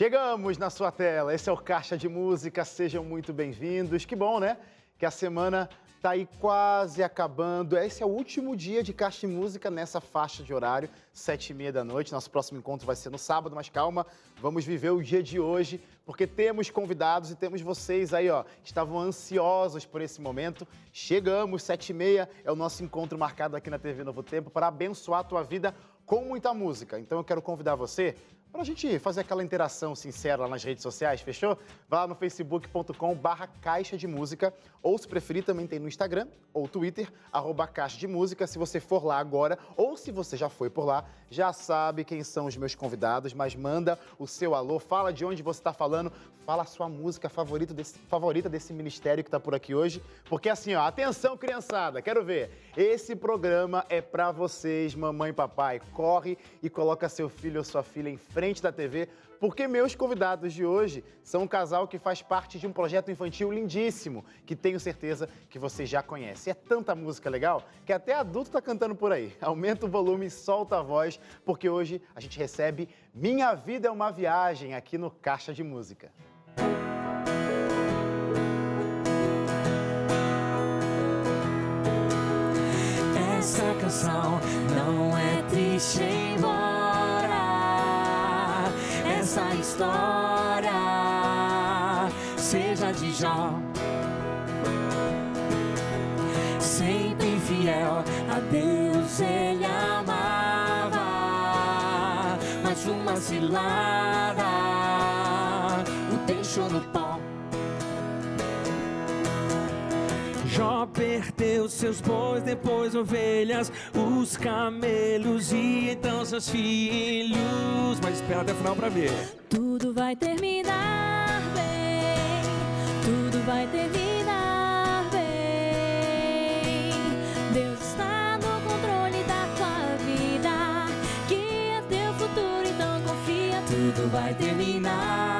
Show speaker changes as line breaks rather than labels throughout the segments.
Chegamos na sua tela, esse é o Caixa de Música, sejam muito bem-vindos. Que bom, né? Que a semana tá aí quase acabando. Esse é o último dia de Caixa de Música nessa faixa de horário, sete e meia da noite. Nosso próximo encontro vai ser no sábado, mas calma, vamos viver o dia de hoje, porque temos convidados e temos vocês aí, ó, que estavam ansiosos por esse momento. Chegamos, sete e meia, é o nosso encontro marcado aqui na TV Novo Tempo para abençoar a tua vida com muita música. Então eu quero convidar você para a gente fazer aquela interação sincera lá nas redes sociais, fechou? Vá lá no facebook.com barra caixa de música, ou se preferir também tem no Instagram ou Twitter, arroba caixa de música, se você for lá agora, ou se você já foi por lá, já sabe quem são os meus convidados, mas manda o seu alô, fala de onde você está falando, fala a sua música favorita desse, favorita desse ministério que está por aqui hoje, porque assim, ó, atenção criançada, quero ver, esse programa é para vocês, mamãe e papai, corre e coloca seu filho ou sua filha em frente da TV, porque meus convidados de hoje são um casal que faz parte de um projeto infantil lindíssimo, que tenho certeza que você já conhece. É tanta música legal que até adulto está cantando por aí. Aumenta o volume solta a voz, porque hoje a gente recebe Minha Vida é uma Viagem aqui no Caixa de Música.
Essa canção não é triste embora essa história seja de Jó. Sempre fiel a Deus ele amava, mas uma cilada o deixou no pó. Perdeu seus bois, depois ovelhas, os camelos e então seus filhos. Mas espera até o final pra ver.
Tudo vai terminar bem, tudo vai terminar bem. Deus está no controle da tua vida, que é teu futuro, então confia.
Tudo vai terminar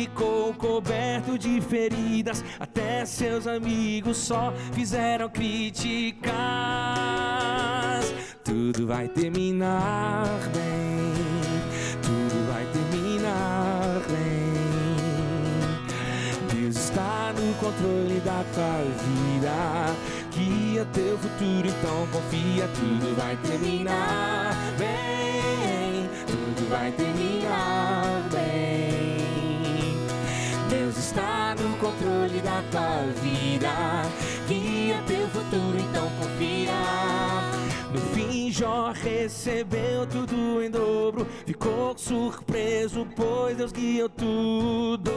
ficou coberto de feridas, até seus amigos só fizeram críticas. Tudo vai terminar bem, tudo vai terminar bem. Deus está no controle da tua vida guia teu futuro, então confia, tudo vai terminar bem, tudo vai terminar bem. Da tua vida, guia teu futuro, então confia. No fim, Jó recebeu tudo em dobro. Ficou surpreso, pois Deus guiou tudo.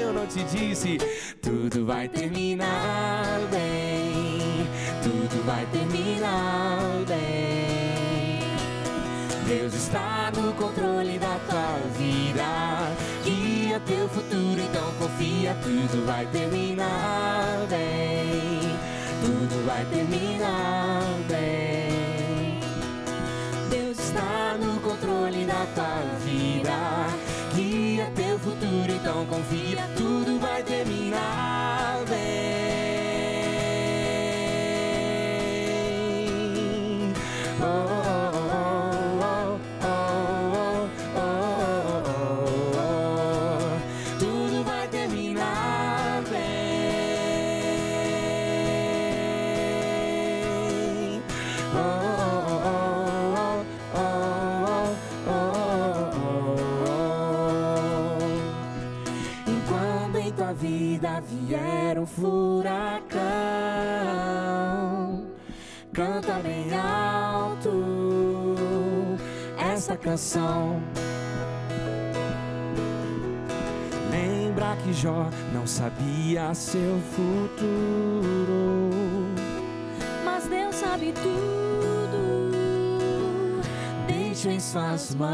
Eu não te disse, tudo vai terminar bem. Tudo vai terminar bem. Deus está no controle da tua vida. Teu futuro, então confia. Tudo vai terminar bem tudo vai terminar bem. Deus está no controle da tua vida, guia teu futuro, então confia, tudo vai terminar canção. Lembra que Jó não sabia seu futuro.
Mas Deus sabe tudo.
Deixa em suas mãos.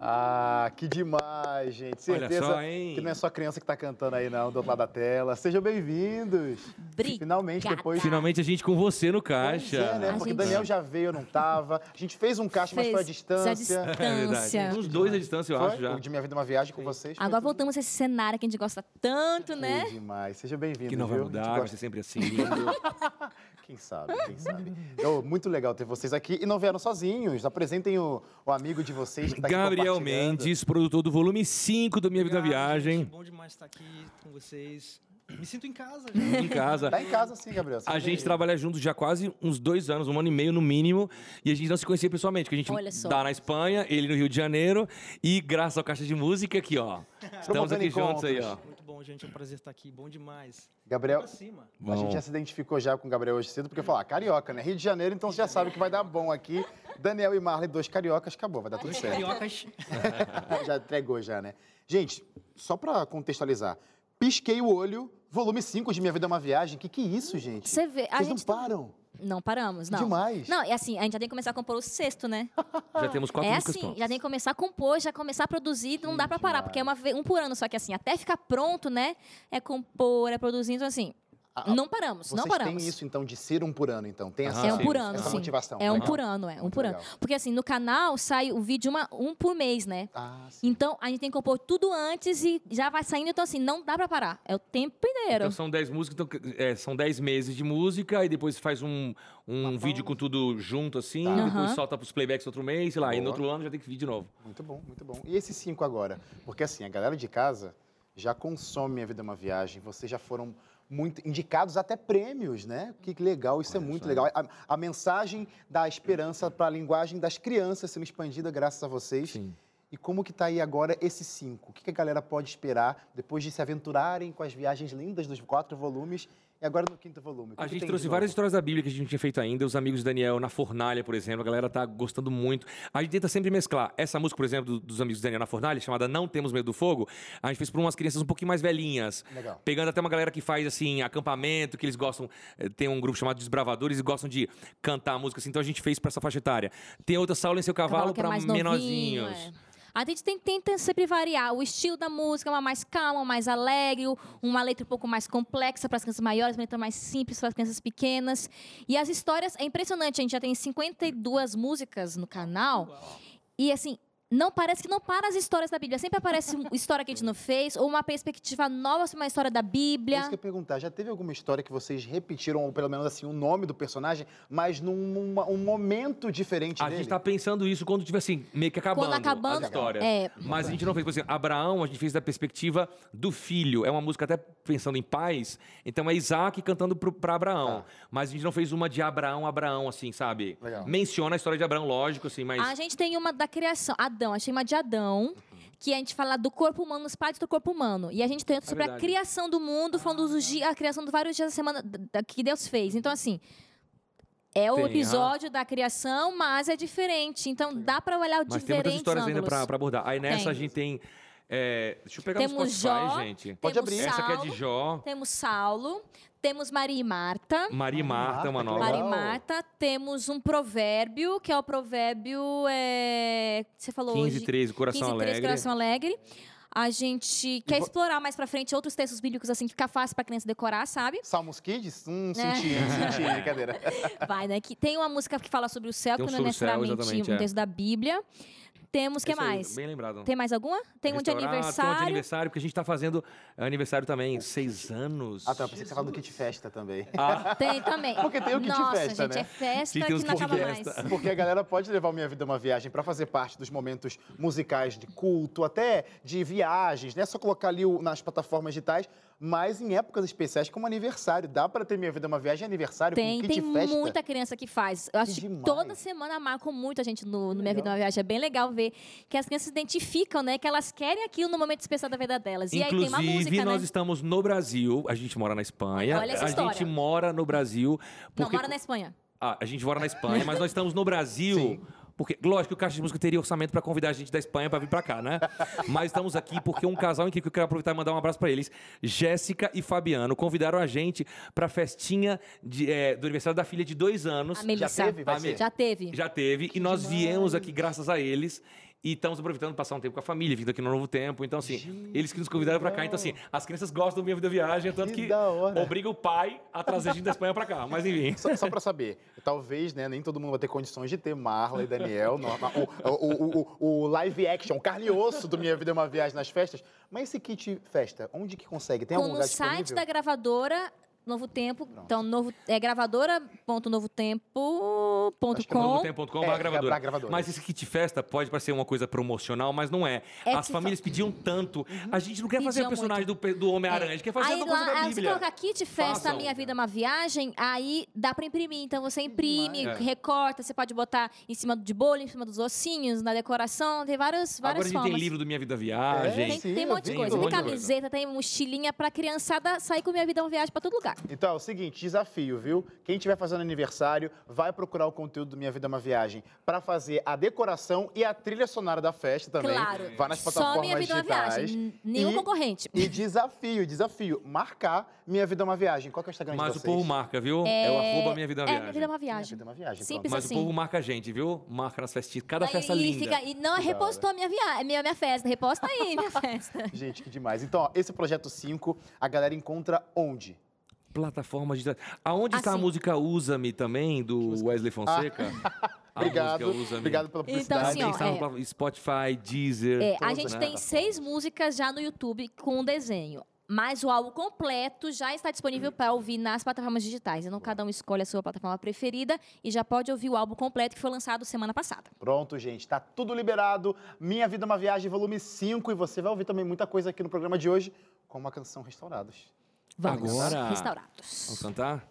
Ah, que demais! Ai, gente,
Olha
certeza
só, hein?
que não é só criança que tá cantando aí, não, do outro lado da tela. Sejam bem-vindos. Finalmente, depois.
Finalmente a gente com você no
Pois
caixa.
é, né?
A
Porque
gente-
Daniel já veio, eu não tava. A gente fez um caixa, mas
Fez,
foi à distância.
à distância.
É verdade. Uns dois à distância, eu
Foi?
acho já.
O de Minha Vida é uma Viagem com vocês. foi
Agora
tudo
voltamos a esse cenário que a gente gosta tanto, né?
Que demais. Seja bem-vindo.
Que não vai
viu? Gente
mudar, vai ser sempre assim.
Quem sabe, quem sabe. Então, muito legal ter vocês aqui. E não vieram sozinhos. Apresentem o, o amigo de vocês que tá aqui
Gabriel. Mendes, produtor do volume 5 do Minha Vida Viagem.
gente. Bom demais estar aqui com vocês. Me sinto em casa já.
Em casa.
Tá em casa sim, Gabriel. Seja
A gente
bem-vindo.
trabalha juntos já quase uns dois anos, um ano e meio no mínimo, e a gente não se conhecia pessoalmente, porque a gente
Olha só.
tá na Espanha, ele no Rio de Janeiro, e graças ao Caixa de Música aqui, ó. Estamos aqui juntos aí, ó.
Bom, gente. É um prazer estar aqui. Bom demais.
Gabriel, a gente já se identificou já com o Gabriel hoje cedo, porque falou, ah, carioca, né? Rio de Janeiro, então você já sabe que vai dar bom aqui. Daniel e Marley, dois cariocas, acabou, vai dar tudo
Dois
certo.
cariocas.
já entregou já, né? Gente, só pra contextualizar. Pisquei o olho, volume 5 de Minha Vida é uma Viagem. Que que é isso, gente?
Você vê, a
Vocês
gente
não param.
Não paramos, não.
Demais.
Não, é assim, a gente já tem que começar a compor o sexto, né?
Já temos quatro
é
músicas
assim,
prontas.
já tem que começar a compor, já começar a produzir, não dá pra parar, porque é uma, um por ano, só que assim, até ficar pronto, né? É compor, é produzir, então assim, não paramos,
Vocês
não paramos.
têm isso, então, de ser um por ano, então? Tem essa,
É um por ano,
essa
sim.
motivação.
É um
legal.
por ano, é um
Muito
por ano.
legal.
Porque assim, no canal sai o vídeo uma, um por mês, né?
Ah, sim.
Então, a gente tem que compor tudo antes e já vai saindo, então assim, não dá pra parar. É o tempo inteiro.
Então são 10 músicas, então é, são 10 meses de música, e depois faz um, um vídeo com tudo junto assim,
Tá.
e depois
Aham.
solta pros playbacks outro mês, sei lá, e no
Boa.
outro ano já tem que vir de novo.
Muito bom, muito bom. E esses cinco agora? Porque assim, a galera de casa já consome Minha Vida é uma Viagem, vocês já foram muito indicados até prêmios, né? Que legal, isso é muito legal. A, a mensagem da esperança para a linguagem das crianças sendo expandida graças a vocês.
Sim.
E como que tá aí agora esses cinco? O que, que a galera pode esperar depois de se aventurarem com as viagens lindas dos quatro volumes e agora no quinto volume? O que
A gente trouxe
de
várias histórias da Bíblia que a gente não tinha feito ainda. Os amigos do Daniel na Fornalha, por exemplo, a galera tá gostando muito. A gente tenta sempre mesclar. Essa música, por exemplo, do- dos amigos do Daniel na Fornalha, chamada Não Temos Medo do Fogo, a gente fez para umas crianças um pouquinho mais velhinhas.
Legal.
Pegando até uma galera que faz, assim, acampamento, que eles gostam. eh, Tem um grupo chamado Desbravadores e gostam de cantar a música, assim. Então a gente fez para essa faixa etária. Tem outra Saula em seu cavalo,
é
para
mais novinho,
menorzinhos.
é. A gente tem- tenta sempre variar o estilo da música, uma mais calma, mais alegre, uma letra um pouco mais complexa para as crianças maiores, uma letra mais simples para as crianças pequenas. E as histórias, é impressionante, a gente já tem 52 músicas no canal. E assim, não parece que não para as histórias da Bíblia. Sempre aparece uma história que a gente não fez, ou uma perspectiva nova sobre uma história da
É
Bíblia.
isso que eu ia perguntar. Já teve alguma história que vocês repetiram, ou pelo menos assim, o nome do personagem, mas num numa- um momento diferente
A
dele?
gente tá pensando isso quando tiver assim, meio que acabando,
Quando acabando,
as histórias.
é.
Mas a gente não fez, por exemplo, Abraão, a gente fez da perspectiva do filho. É uma música até pensando em pais. Então é Isaac cantando pro, pra Abraão.
Tá.
Mas a gente não fez uma de Abraão, Abraão, assim, sabe?
Legal.
Menciona a história de Abraão, lógico, assim, mas.
A gente tem uma da criação, Adão, achei uma de Adão, que a gente fala do corpo humano, os partes do corpo humano. E a gente tem outra sobre a
É verdade.
criação do mundo, falando dos dias, a criação de vários dias da semana da- da- que Deus fez. Então, assim, é o
Tem,
episódio da criação, mas é diferente. Então, dá para olhar
Mas tem
diferentes
muitas histórias ainda
ângulos.
pra, pra abordar. Aí nessa
Tem.
a gente tem. É, deixa eu pegar
Temos
no Spotify,
Jó,
gente.
Pode
temos
abrir.
Essa aqui é
Saulo,
de Jó.
Temos Saulo, temos Maria e Marta.
Maria e Marta, uma
que
nova.
Maria e Marta, temos um provérbio, que é o provérbio. É, você falou
15
hoje.
13, Coração
15 e 13,
Alegre.
Coração Alegre. A gente quer explorar mais pra frente outros textos bíblicos, assim, que fica fácil pra criança decorar, sabe?
Salmos Kids? Hum,
É.
senti, senti, brincadeira.
Vai, né? Que tem uma música que fala sobre o céu,
Tem um
que não é
céu,
necessariamente
exatamente,
um
é.
texto da Bíblia. Temos, o que
Esse aí,
mais?
Bem lembrado.
Tem mais alguma? Tem um de
Restaurar, Tem um de
aniversário.
aniversário, porque a gente tá fazendo aniversário também, seis anos.
Ah, tá, eu pensei que você falava do Kit Festa também.
Ah,
Tem também.
Porque tem o kit
Nossa,
festa,
gente,
né?
é festa que
os
não acaba
festa.
mais.
Porque a galera pode levar o Minha Vida é uma Viagem para fazer parte dos momentos musicais de culto, até de viagens, não é só colocar ali o- nas plataformas digitais, mas em épocas especiais como aniversário. Dá para ter Minha Vida é uma Viagem aniversário
Tem,
com kit
tem
festa?
muita criança que faz. Eu acho que, toda semana marcam muito a gente no, no Minha Vida é uma Viagem. É bem legal ver que as crianças se identificam, né? Que elas querem aquilo no momento especial da vida delas. E aí tem uma
Inclusive,
música,
nós
né?
estamos no Brasil, a gente mora na Espanha.
Olha essa
a
história.
gente mora no Brasil.
Não,
Porque...
mora na Espanha.
Ah, a gente mora na Espanha, mas nós estamos no Brasil.
Sim.
Porque, lógico que o Caixa de Música teria orçamento para convidar a gente da Espanha para vir para cá, né? Mas estamos aqui porque um casal em que eu quero aproveitar e mandar um abraço para eles. Jéssica e Fabiano convidaram a gente para a festinha de, eh, do aniversário da filha de dois anos.
A Melissa.
teve? Vai
A
ser?
Já teve.
Já teve, e nós viemos aqui graças a eles.
E estamos aproveitando passar um tempo com a família, vindo aqui no Novo Tempo. Então, assim, eles que nos convidaram para cá. Então, assim, as crianças gostam do Minha Vida Viagem, tanto
Que
que,
da hora.
obriga o pai a trazer a gente da Espanha para cá. Mas, enfim.
Só, só para saber, talvez, né, nem todo mundo vai ter condições de ter Marla e Daniel, no- o, o- o- o- o live action, o carne e osso do Minha Vida é uma Viagem nas festas. Mas esse kit festa, onde que consegue? Tem algum
no
lugar
site
disponível?
da gravadora Novo Tempo. Então, novo, é gravadora.novotempo.com.
Que é novotempo.com
É,
barra
é
gravadora.
gravadora.
Mas esse kit festa pode parecer uma coisa promocional, mas não é.
É
As famílias pediam tanto. A gente não quer fazer o personagem do, do Homem-Aranha, a gente quer fazer
aí
uma coisa
lá,
da
aí você
Bíblia.
coloca kit festa,
Façam.
minha vida é uma viagem, aí dá pra imprimir. Então você imprime,
É.
recorta, você pode botar em cima de bolo, em cima dos ossinhos, na decoração, tem várias,
Agora a
várias
gente
formas.
tem livro do Minha Vida
É,
Viagem.
Tem,
sim,
tem um monte de coisa. Tem camiseta, tem mochilinha pra criançada sair com minha vida é uma viagem pra todo lugar.
Então, é o seguinte, desafio, viu? Quem estiver fazendo aniversário, vai procurar o conteúdo do Minha Vida é uma Viagem para fazer a decoração e a trilha sonora da festa também.
Claro.
Vai nas plataformas
Só minha vida é uma viagem. Nenhum
E-
concorrente.
E desafio, desafio, marcar Minha Vida é uma Viagem. Qual que é o Instagram
Mas
de
o
vocês?
povo marca, viu? É, o arroba Minha Vida é uma
É,
Viagem.
minha vida é uma
Minha
viagem.
Vida é uma Viagem,
Simples
Mas
assim.
o povo marca a gente, viu? Marca nas festinhas. Cada
Aí
festa linda.
fica- e não repostou a minha, via... minha, minha festa. Reposta aí, minha festa.
Gente, que demais. Então, ó, esse projeto 5, a galera encontra onde?
Plataforma digital. Aonde está a
Assim.
música Usa-me também, do Wesley Fonseca? A
Obrigado,
música Usa-me.
obrigado pela
Então,
publicidade.
assim, ó,
Está no
é.
Spotify, Deezer.
É, a gente
né?
tem seis músicas já no YouTube com desenho. Mas o álbum completo já está disponível para ouvir nas plataformas digitais. Então, cada um escolhe a sua plataforma preferida e já pode ouvir o álbum completo que foi lançado semana passada.
Pronto, gente, tá tudo liberado. Minha Vida é uma Viagem, volume 5. E você vai ouvir também muita coisa aqui no programa de hoje, como a canção Restaurados.
Vamos,
Agora-
restaurados.
Vamos cantar?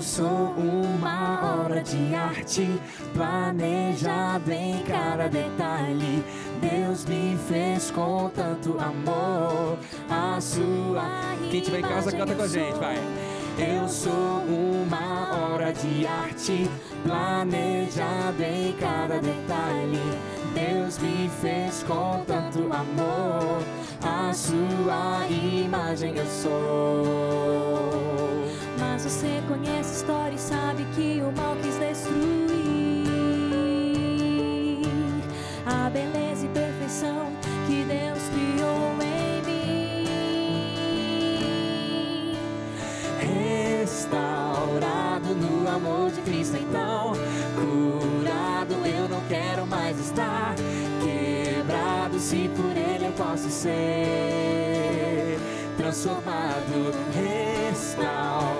Eu sou uma obra de arte, planejado em cada detalhe. Deus me fez com tanto amor, a sua
Quem tiver em casa, canta com a gente, vai.
Eu sou uma obra de arte, planejado em cada detalhe. Deus me fez com tanto amor, a sua imagem eu sou.
Você conhece a história e sabe que o mal quis destruir a beleza e perfeição que Deus criou em mim.
Restaurado no amor de Cristo, então curado eu não quero mais estar. Quebrado, se por Ele eu posso ser transformado, restaurado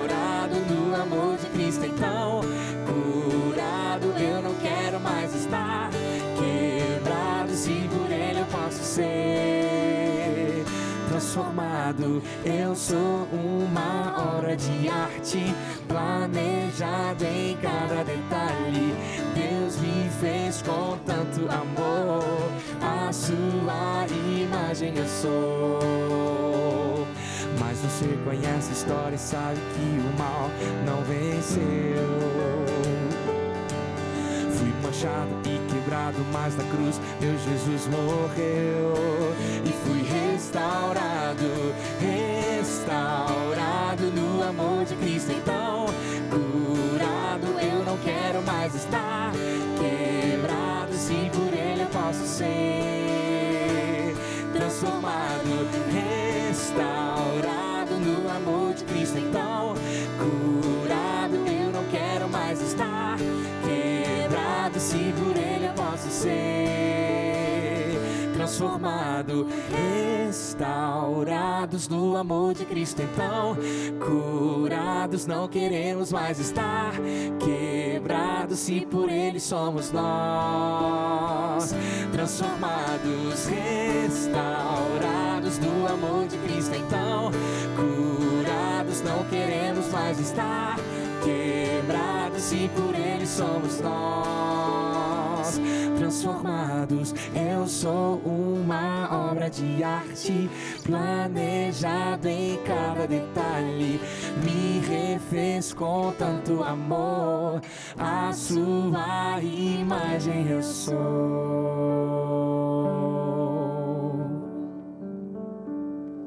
estar. Quebrado, se por Ele eu posso ser transformado. Eu sou uma obra de arte, planejado em cada detalhe. Deus me fez com tanto amor, a sua imagem eu sou.
Mas você conhece a história e sabe que o mal não venceu. Fui manchado e quebrado, mas na cruz meu Jesus morreu.
e fui restaurado, restaurado no amor de Cristo. Então, curado eu não quero mais estar, quebrado se por Ele eu posso ser transformado, restaurados no amor de Cristo. Então, curados, não queremos mais estar quebrados, se por Ele somos nós, transformados, restaurados no amor de Cristo. Então, curados, não queremos mais estar quebrados, se por Ele somos nós nós transformados. Eu sou uma obra de arte, planejado em cada detalhe. Me refez com tanto amor, a sua imagem eu sou.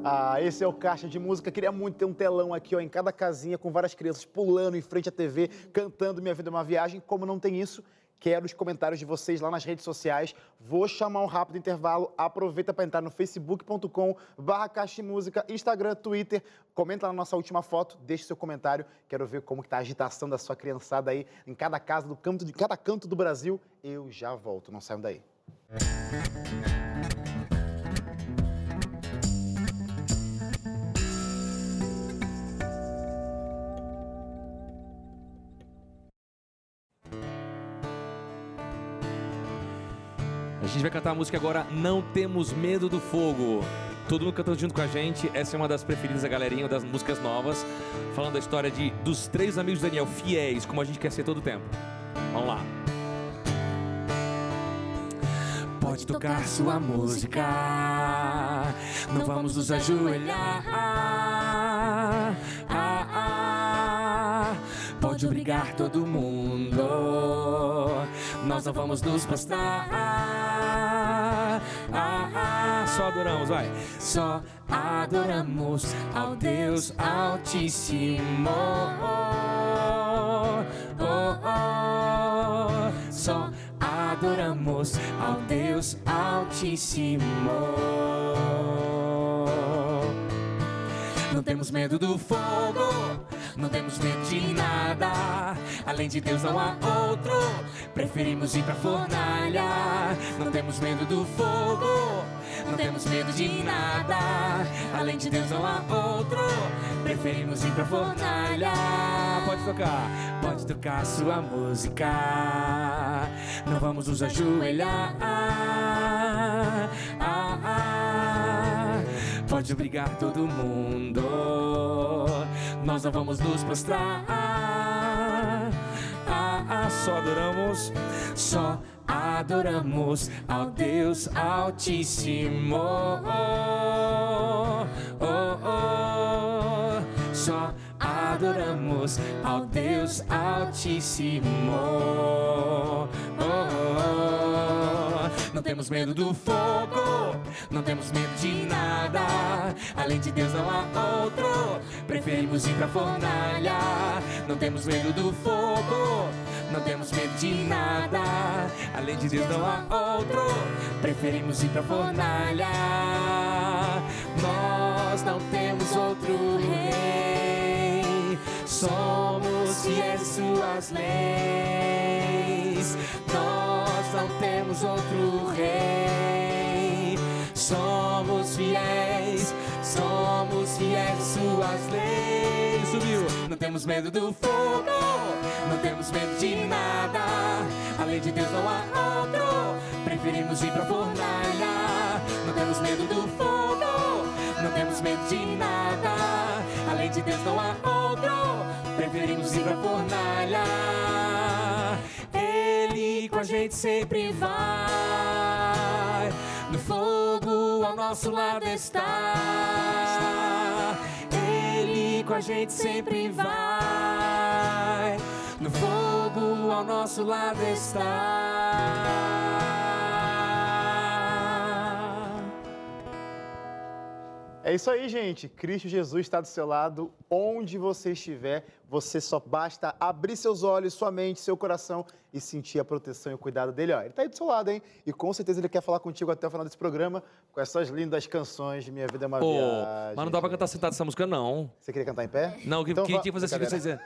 Ah, esse é o Caixa de Música. Queria muito ter um telão aqui, ó, em cada casinha, com várias crianças pulando em frente à TV, cantando Minha Vida é uma Viagem. Como não tem isso, quero os comentários de vocês lá nas redes sociais. Vou chamar um rápido intervalo. Aproveita para entrar no facebook.com barra Caixa Música, Instagram, Twitter. Comenta lá na nossa última foto, deixe seu comentário. Quero ver como está a agitação da sua criançada aí em cada casa, do canto de cada canto do Brasil. Eu já volto, não saiam daí.
A gente vai cantar a música agora Não Temos Medo do Fogo. Todo mundo cantando junto com a gente. Essa é uma das preferidas da galerinha, uma das músicas novas. Falando da história de dos três amigos de Daniel, fiéis, como a gente quer ser todo tempo. Vamos lá.
Pode tocar sua música, não vamos nos ajoelhar. Ah, ah, pode obrigar todo mundo, nós não vamos nos prostrar.
Só adoramos, vai.
só adoramos ao Deus Altíssimo. Oh, oh, oh. Só adoramos ao Deus Altíssimo. Não temos medo do fogo, não temos medo de nada. Além de Deus não há outro. Preferimos ir pra fornalha. Não temos medo do fogo, não temos medo de nada. Além de Deus não há outro. Preferimos ir pra fornalha.
Pode tocar.
Pode tocar sua música. Não vamos nos ajoelhar. Ah, ah. Pode obrigar todo mundo. Nós não vamos nos prostrar.
Só adoramos.
só adoramos ao Deus Altíssimo. Oh, oh, oh. Só adoramos ao Deus Altíssimo. Oh, oh, oh. Não temos medo do fogo, não temos medo de nada. Além de Deus não há outro. Preferimos ir pra fornalha. Não temos medo do fogo. Não temos medo de nada, além de Deus não há outro. Preferimos ir pra fornalha. Nós não temos outro rei. Somos fiéis às suas leis. Nós não temos outro rei. Somos fiéis, somos fiéis às suas leis. Subiu. Não temos medo do fogo, não temos medo de nada. Além de Deus não há outro. Preferimos ir pra fornalha. Não temos medo do fogo, não temos medo de nada. Além de Deus não há outro. Preferimos ir pra fornalha. Ele com a gente sempre vai. No fogo ao nosso lado está. Com a gente sempre vai. No fogo ao nosso lado está.
É isso aí, gente. Cristo Jesus está do seu lado. Onde você estiver, você só basta abrir seus olhos, sua mente, seu coração e sentir a proteção e o cuidado dele. Ó, ele está aí do seu lado, hein? E com certeza ele quer falar contigo até o final desse programa com essas lindas canções de Minha Vida é uma
Pô,
Viagem.
mas não dá pra cantar sentado essa música, não.
Você queria cantar em pé?
Não, que,
Então
que que fazer assim vocês.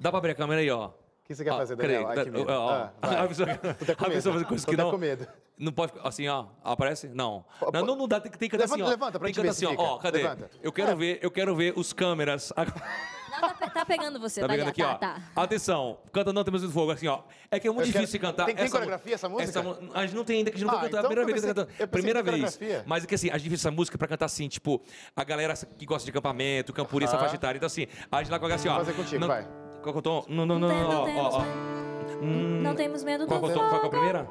Dá pra abrir a câmera aí, ó.
O que você quer
Ó,
fazer,
peraí,
Daniel? Ai, que
tá-
medo. Ah, vai.
a pessoa,
com
a pessoa fazer coisas que não.
com medo.
Não pode assim, ó. Aparece? Não. Não, não, não dá, tem, tem que cantar
Levanta-
assim, ó.
levanta pra
tem que assim, ó. Ó, cadê?
Levanta.
Eu quero ver, eu quero ver os câmeras.
Não, tá, tá pegando você,
Tá
Daniel.
pegando aqui,
tá,
ó.
tá.
Atenção, canta Não Temos do Fogo, assim, ó. É que é muito
Eu quero-
difícil de cantar.
Tem- tem
essa
coreografia essa música?
mu- a gente não tem ainda, que a gente nunca
Ah,
cantou. É a primeira
eu
vez que
pensei-
tá cantando.
pensei
Primeira vez.
coreografia.
Mas é que assim, a gente difícil essa música pra cantar assim, tipo, a galera que gosta de acampamento, campurista,
Aham.
faixa etária. Então assim, a gente lá coloca assim, ó.
Vou fazer contigo,
não,
vai.
Qual que eu tô? Não, não, não, não, ó, ó, ó.
Hum,
Não temos medo do
qual, qual,
fogo.
qual que é a primeira?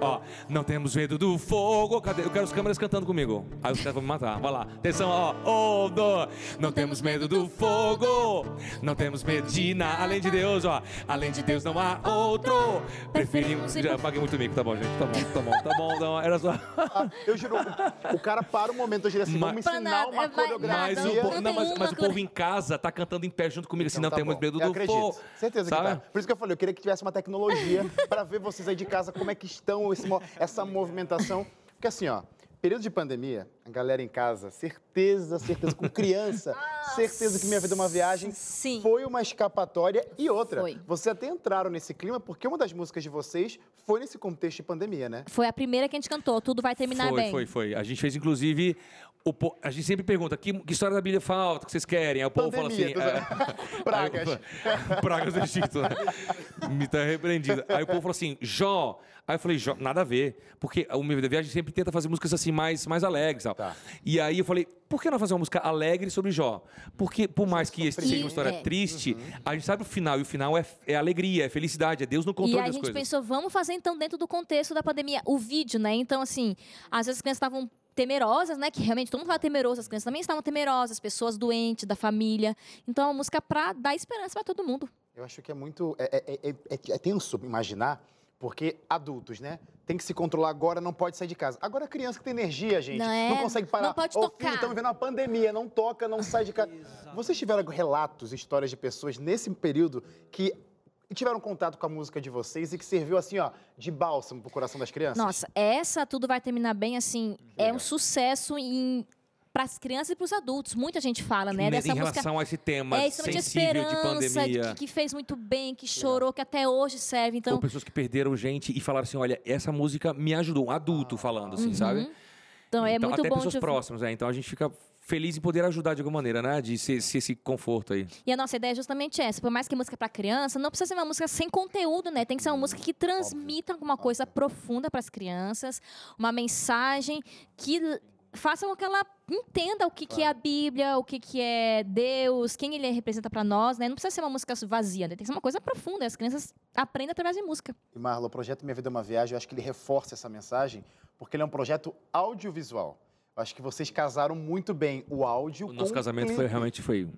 Ó, não temos medo do fogo. Cadê? Eu quero os câmeras cantando comigo. Aí os caras vão me matar. Vai lá. Atenção, ó. Um, dois. Não temos medo do fogo. Não temos medo de nada. Além de Deus, ó. Além de Deus não há outro. Preferimos. Já paguei muito mico, tá bom, gente. Tá bom, tá bom, tá bom. Não, era só.
Ah, eu juro, o, o cara para um momento, eu diria assim,
Mas-
vamos
Pra
ensinar
nada,
uma
vai-
coreografia.
Mas, o,
não
po-
tem
não, mas, mas o povo em casa tá cantando em pé junto comigo, assim,
Então
não
tá
temos
bom.
medo
eu
do
acredito.
fogo.
Certeza
Sabe?
que tá. Por isso que eu falei, eu queria que tivesse uma tecnologia para ver vocês aí de casa como é que estão esse essa movimentação. Porque assim, ó, período de pandemia, a galera em casa, certeza, certeza, com criança, certeza que Minha Vida é uma Viagem
Sim.
foi uma escapatória. E outra,
Foi.
vocês até entraram nesse clima porque uma das músicas de vocês foi nesse contexto de pandemia, né?
Foi a primeira que a gente cantou. Tudo vai terminar
foi,
bem.
foi, foi. A gente fez, inclusive. O po- a gente sempre pergunta que, que história da Bíblia falta, que vocês querem? Aí o povo fala assim.
Pandemia,
é,
Pragas.
Aí, pragas do Egito. né? Me tá repreendido. Aí o povo falou assim, Jó. Aí eu falei, Jó, nada a ver. Porque o Vida é Viagem sempre tenta fazer músicas assim mais, mais alegres. Tal.
Tá.
E aí eu falei, por que não fazer uma música alegre sobre Jó? Porque, por mais que esse seja uma história
É.
triste, a gente sabe o final. E o final é, é alegria, é felicidade, é Deus no
E
controle
a
das
gente
coisas.
pensou, vamos fazer então dentro do contexto da pandemia o vídeo, né? Então, assim, às vezes as crianças estavam temerosas, né? Que realmente todo mundo estava temeroso, as crianças também estavam temerosas, pessoas doentes, da família. Então, é uma música pra dar esperança pra todo mundo.
Eu acho que é muito. É, é- é- é- é tenso imaginar, porque adultos, né? Tem que se controlar agora, não pode sair de casa. Agora a criança que tem energia, gente,
Não é?
consegue parar.
Não pode
Ô,
tocar.
estamos vivendo uma pandemia, não toca, não sai de casa. Vocês tiveram relatos, histórias de pessoas nesse período que tiveram contato com a música de vocês e que serviu assim, ó, de bálsamo pro coração das crianças?
Nossa, essa tudo vai terminar bem, assim, é um sucesso em para as crianças e para os adultos. Muita gente fala, né? Dessa
em
música
relação a esse tema
é
sensível de
esperança,
pandemia.
que, que fez muito bem, que chorou, que até hoje serve. Então,
Ou pessoas que perderam gente e falaram assim: olha, essa música me ajudou, um adulto falando, assim, sabe?
então é
então,
muito
até
bom
pessoas
de ouvir.
próximas, né? Então a gente fica feliz em poder ajudar de alguma maneira, né? De ser, ser esse conforto aí.
E a nossa ideia é justamente essa. Por mais que música para criança, não precisa ser uma música sem conteúdo, né? Tem que ser uma música que transmita alguma coisa profunda para as crianças, uma mensagem que faça com que ela entenda o que, que é a Bíblia, o que, que é Deus, quem ele representa para nós, né? Não precisa ser uma música vazia, né? Tem que ser uma coisa profunda. As crianças aprendem através de música.
E Marla, o projeto Minha Vida é uma Viagem, eu acho que ele reforça essa mensagem, porque ele é um projeto audiovisual. Acho que vocês casaram muito bem o áudio
O nosso
com
casamento
clipe.
foi realmente foi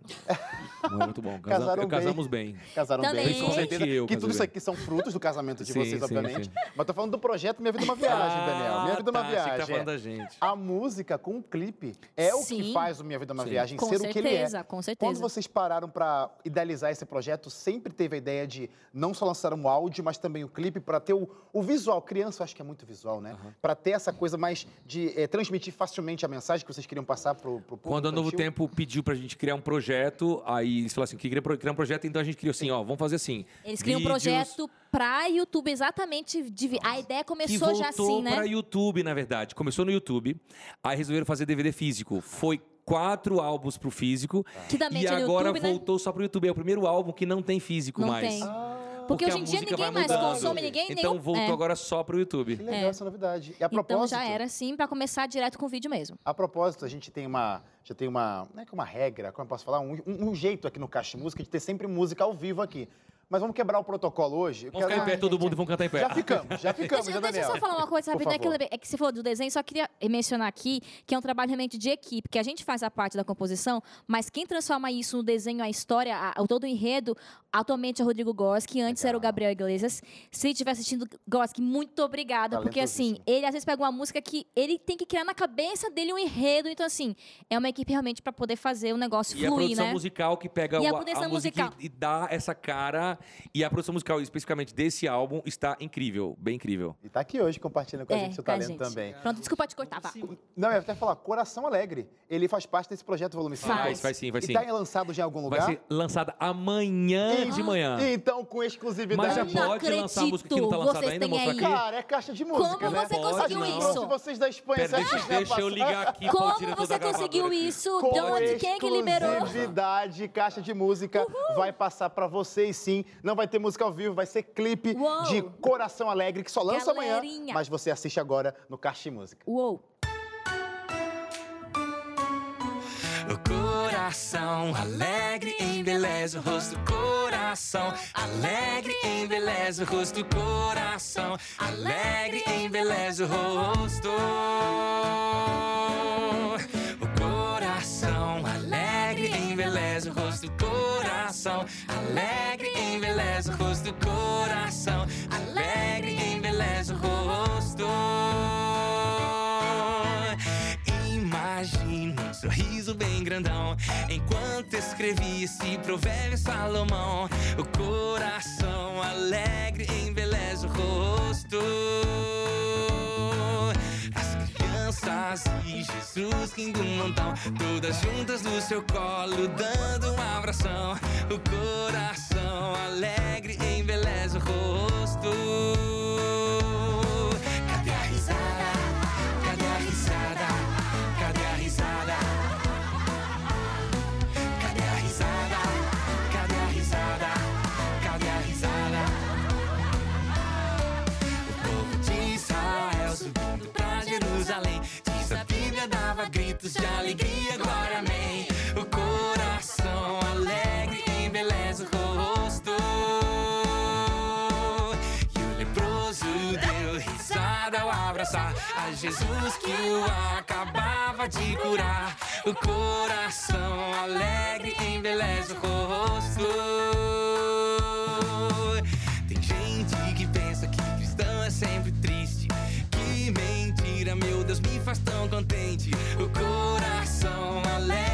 muito bom. Casa-
Casaram bem.
casamos bem.
Casaram
Também.
bem, com certeza.
eu
que tudo isso
bem.
aqui são frutos do casamento de
Sim,
vocês,
sim,
obviamente.
sim.
Mas tô falando do projeto Minha Vida é uma Viagem, Daniel. Minha Vida é uma
tá, que
Viagem.
tá falando
é.
da gente.
A música com o clipe é o que faz o Minha Vida é uma
Sim.
Viagem
Com
ser o que ele é.
certeza, com certeza.
Quando vocês pararam para idealizar esse projeto, sempre teve a ideia de não só lançar um áudio, mas também o clipe para ter o, o visual. Criança, eu acho que é muito visual, né? Para ter essa coisa mais de eh, transmitir facilmente a mensagem que vocês queriam passar pro, pro público
Quando a Novo. Tempo pediu pra gente criar um projeto, aí eles falaram assim, que queria criar um projeto, então a gente criou assim, ó, vamos fazer assim.
Eles criam um projeto para YouTube exatamente. de- a ideia começou já assim, né?
para YouTube, na verdade. Começou no YouTube, aí resolveram fazer DVD físico. Foi quatro álbuns pro físico.
Que também
e agora
YouTube, né?
voltou só pro YouTube. É o primeiro álbum que não tem físico
Não
mais.
tem.
Ah,
Porque,
a
hoje em dia ninguém mais
mudando.
consome, ninguém
Então
nem...
voltou
é.
agora só pro YouTube.
que legal
É.
essa novidade. E a
Então
propósito,
já era assim para começar direto com o vídeo mesmo.
A propósito, a gente tem uma, já tem uma, não é que uma regra, como eu posso falar, um, um- um jeito aqui no Caixa de Música de ter sempre música ao vivo aqui. Mas vamos quebrar o protocolo hoje. Eu
Vamos ficar
quero-
em pé, todo
gente.
mundo, vamos cantar em pé.
Já ficamos, já ficamos,
Deixa,
já,
deixa eu só falar uma coisa rapidinho. É é que você falou do desenho, só queria mencionar aqui que é um trabalho realmente de equipe, que a gente faz a parte da composição, mas quem transforma isso no desenho, a história, a, o todo o enredo, atualmente é o Rodrigo Gorski, antes era o Gabriel Iglesias. Se estiver assistindo, Gorski, muito obrigada, porque assim, ele às vezes pega uma música que ele tem que criar na cabeça dele um enredo, então assim, é uma equipe realmente para poder fazer o negócio
E a
fluir,
produção
né?
musical que pega
E a
o-
produção
música
musical.
e, e dá essa cara. E a produção musical, especificamente desse álbum, está incrível, bem incrível.
E tá aqui hoje compartilhando com a
É,
gente seu
a
talento
gente.
também.
Pronto, desculpa te cortar, vá.
Não, eu ia até falar, Coração Alegre. Ele faz parte desse projeto Volume 5.
Faz.
Vai sim, vai sim.
E tá lançado já em algum
Vai
lugar?
ser lançada amanhã de manhã.
Então, com exclusividade.
Mas já
Não
pode lançar a música que não tá lançada
vocês
ainda,
têm
mostrar
aí.
aqui.
Cara, é caixa de música,
Como
né?
você
Pode
conseguiu
não.
isso?
Trouxe vocês da Espanha,
Pera, deixa, deixa eu ligar aqui pro
Como
diretor
você
gravadora
conseguiu
aqui.
isso?
Com
De onde? Quem é que liberou?
exclusividade, caixa de música vai passar pra vocês sim. Não vai ter música ao vivo, vai ser clipe
Uou.
de Coração Alegre, que só lança amanhã,
Galerinha.
mas você assiste agora no Caixa de Música.
Uou!
Coração.
Alegre embeleza o rosto do coração. Alegre embeleza o rosto coração. Alegre embeleza o rosto. O coração. Alegre embeleza o rosto do coração. Alegre embeleza o rosto coração. Alegre embeleza o rosto. Imagina um sorriso bem grandão Enquanto escrevi esse provérbio Salomão O coração alegre embeleza o rosto As crianças e Jesus rindo um montão Todas juntas no seu colo dando um abração O coração alegre embeleza o rosto Cadê a risada? Cadê a risada? Alegria, glória, amém. O coração alegre embeleza o rosto. E o leproso deu risada ao abraçar A Jesus que o acabava de curar. O coração alegre embeleza o rosto meu Deus, me faz tão contente. O coração alegre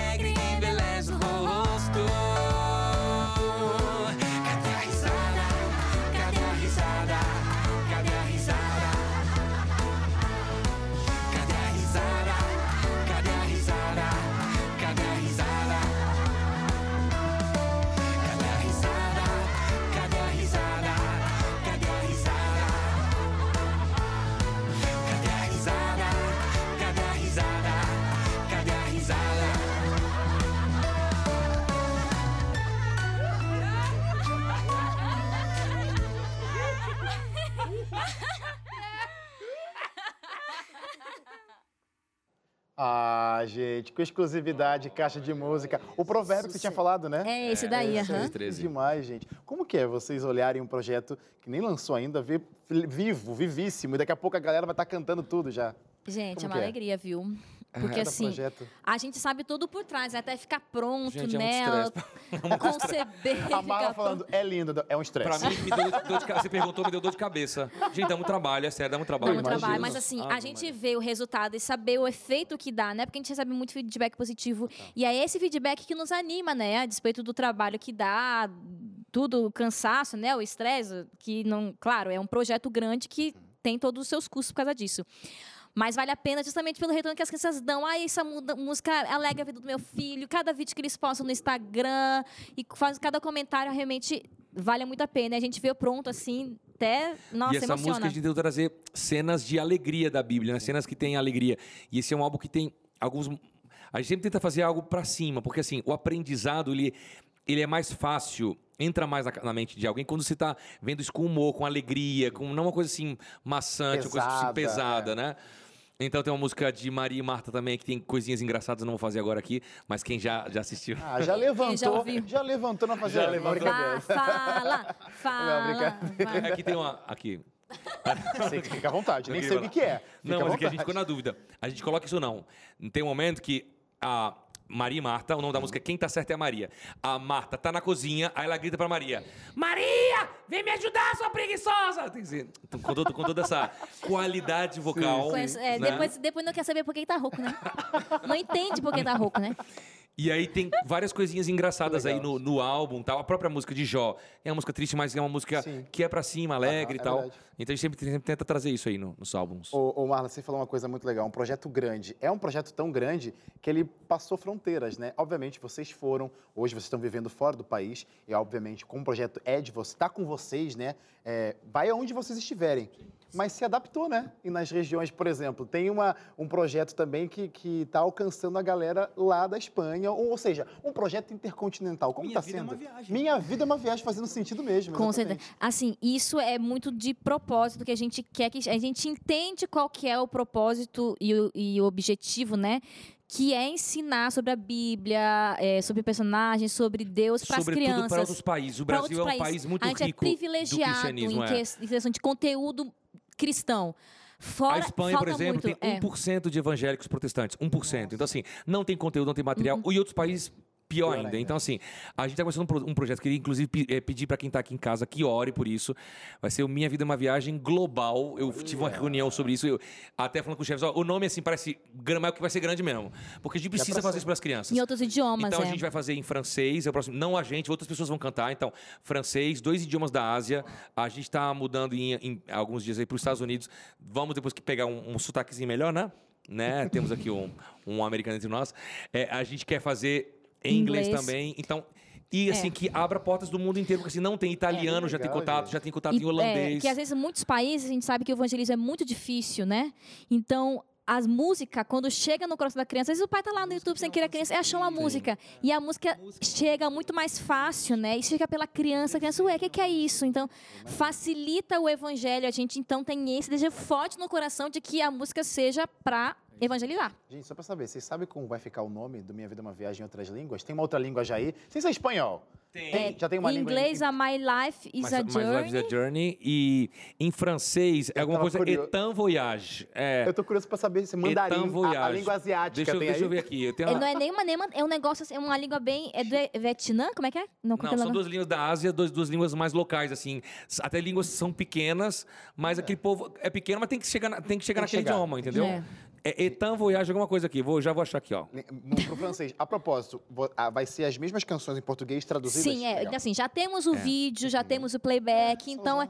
Ah, gente, com exclusividade, caixa de música. O provérbio que você tinha falado, né?
É esse daí,
é
aham.
13.
demais, gente. Como que é vocês olharem um projeto que nem lançou ainda, ver vivo, vivíssimo, e daqui a pouco a galera vai estar cantando tudo já?
Gente,
Como
é uma
é?
alegria, viu? Porque
Cada
assim,
projeto.
a gente sabe tudo por trás, até ficar pronto
Gente, é muito
nela,
estresse.
conceber.
A Marla
ficar
falando, é lindo, é um estresse.
Pra mim, me deu dor de cabeça. Você perguntou, me deu dor de cabeça. Gente, dá muito trabalho, é sério, dá muito trabalho.
Dá muito trabalho, mas assim, a
Ave
gente vê o resultado e saber o efeito que dá, né? Porque a gente recebe muito feedback positivo. E é esse feedback que nos anima, né? A despeito do trabalho que dá, tudo, o cansaço, né? O estresse, que não. Claro, é um projeto grande que tem todos os seus custos por causa disso. Mas vale a pena justamente pelo retorno que as crianças dão. Ah, essa música alegra a vida do meu filho. Cada vídeo que eles postam no Instagram e faz cada comentário realmente vale muito a pena. A gente vê pronto assim, até. Nossa,
e essa
emociona.
música a gente tentou trazer cenas de alegria da Bíblia, né? cenas que têm alegria. E esse é um álbum que tem alguns. A gente sempre tenta fazer algo pra cima, porque assim, o aprendizado ele, ele é mais fácil, entra mais na, na mente de alguém quando você tá vendo isso com humor, com alegria, com não uma coisa assim maçante, uma coisa assim,
Pesada,
pesada,
é.
né? Então tem uma música de Maria e Marta também que tem coisinhas engraçadas, não vou fazer agora aqui, mas quem já, já assistiu.
Ah, já levantou,
ouviu.
já levantou na fazer
Já
a
levantou.
fala, fala.
brincadeira.
vai.
Aqui tem uma. Aqui.
Sei que fica à vontade, nem sei o que que é. Fica
Não, mas é que a gente ficou na dúvida. A gente coloca isso não. Tem um momento que a Maria e Marta, o nome da música é Quem Tá Certo é a Maria. A Marta tá na cozinha, aí ela grita pra Maria: Maria, vem me ajudar, sua preguiçosa! Tem que dizer, com, todo- com toda essa qualidade vocal.
Conhece- é,
né?
depois, depois não quer saber por que tá rouco, né? Não entende por que tá rouco, né?
E aí tem várias coisinhas engraçadas aí no, no álbum, tal. A própria música de Jó é uma música triste, mas é uma música
Sim.
que é pra cima, alegre e
é
tal.
verdade.
Então a gente sempre, sempre tenta trazer isso aí no- nos álbuns.
Ô, ô Marla, você falou uma coisa muito legal, um projeto grande. É um projeto tão grande que ele passou fronteiras, né? Obviamente, vocês foram, hoje vocês estão vivendo fora do país, e obviamente, como o projeto é de você, está com vocês, né? É, vai aonde vocês estiverem. Mas se adaptou, né? E nas regiões, por exemplo, tem uma, um projeto também que está alcançando a galera lá da Espanha, ou, ou seja, um projeto intercontinental. Como
Minha
está
vida é
sendo?
uma viagem.
Minha vida é uma viagem fazendo sentido mesmo.
Com certeza. Assim, isso é muito de propósito que a gente quer que a gente entende qual que é o propósito e o, e o objetivo, né? Que é ensinar sobre a Bíblia, é, sobre personagens, sobre Deus para as
Sobretudo
crianças.
para outros países. O Brasil é um
países.
país muito
a gente
rico
é
do
privilegiado em,
é.
questão de conteúdo cristão. Fora,
a Espanha, por exemplo,
muito,
tem
é.
1% de evangélicos protestantes. 1%. Então, assim, não tem conteúdo, não tem material.
Uhum.
E outros países, pior,
Pior
ainda.
ainda.
Então, assim, a gente está começando um, pro- um projeto. Queria, inclusive, pe- eh, pedir para quem está aqui em casa que ore por isso. Vai ser o Minha Vida é uma Viagem Global. Eu tive uma reunião sobre isso. Eu, até falando com os chefes, ó, o nome, assim, parece grande, mas que vai ser grande mesmo. Porque a gente precisa fazer isso para as crianças.
Em outros idiomas,
Então
é.
a gente vai fazer em francês, é o próximo. Não a gente, outras pessoas vão cantar. Então, francês, dois idiomas da Ásia. A gente está mudando em, em alguns dias aí para os Estados Unidos. Vamos depois que pegar um, um sotaquezinho melhor, né? né? Temos aqui um, um americano entre nós. É, a gente quer fazer em inglês,
Inglês.
também. Então. E assim,
É.
que abra portas do mundo inteiro, porque assim, não tem italiano, já tem contato,
gente.
já tem contato
E,
em holandês.
É, que às vezes, em muitos países, a gente sabe que o evangelismo é muito difícil, né? Então, as músicas, quando chega no coração da criança, às vezes o pai tá lá no YouTube sem querer a criança, é achar uma música. E a música chega muito mais fácil, né? E chega pela criança, a criança, ué, o que, que é isso? Então, facilita o evangelho. A gente, então, tem esse desejo forte no coração de que a música seja para evangelizar.
Gente, só pra saber, vocês sabem como vai ficar o nome do Minha Vida é uma Viagem em outras línguas? Tem uma outra língua já aí? Sem ser espanhol.
Tem.
já tem uma
em
língua
inglês, a My Life is
Mas,
a Journey.
Life is a Journey. E em francês, é alguma coisa. Etan Voyage. É.
Eu tô curioso pra saber se mandarim,
Etan
a, a língua asiática
Deixa, eu-
tem
deixa
aí?
eu ver aqui. Eu tenho
É,
uma-
não é nenhuma, nenhuma, é um negócio, assim, é uma língua bem. É do Vietnã? Como é que é?
Não,
que é o
são duas línguas da Ásia, duas, duas línguas mais locais, assim. Até línguas são pequenas, mas aquele povo é pequeno, mas tem que chegar, na- tem que chegar
Tem que
naquele
chegar.
idioma, entendeu?
É.
É Etan Voyage, alguma coisa aqui. Vou, já vou achar aqui, ó.
No, pro francês. A propósito, ah, vai ser as mesmas canções em português traduzidas?
Sim, é.
Legal.
Assim, já temos o vídeo, já temos o playback, então é-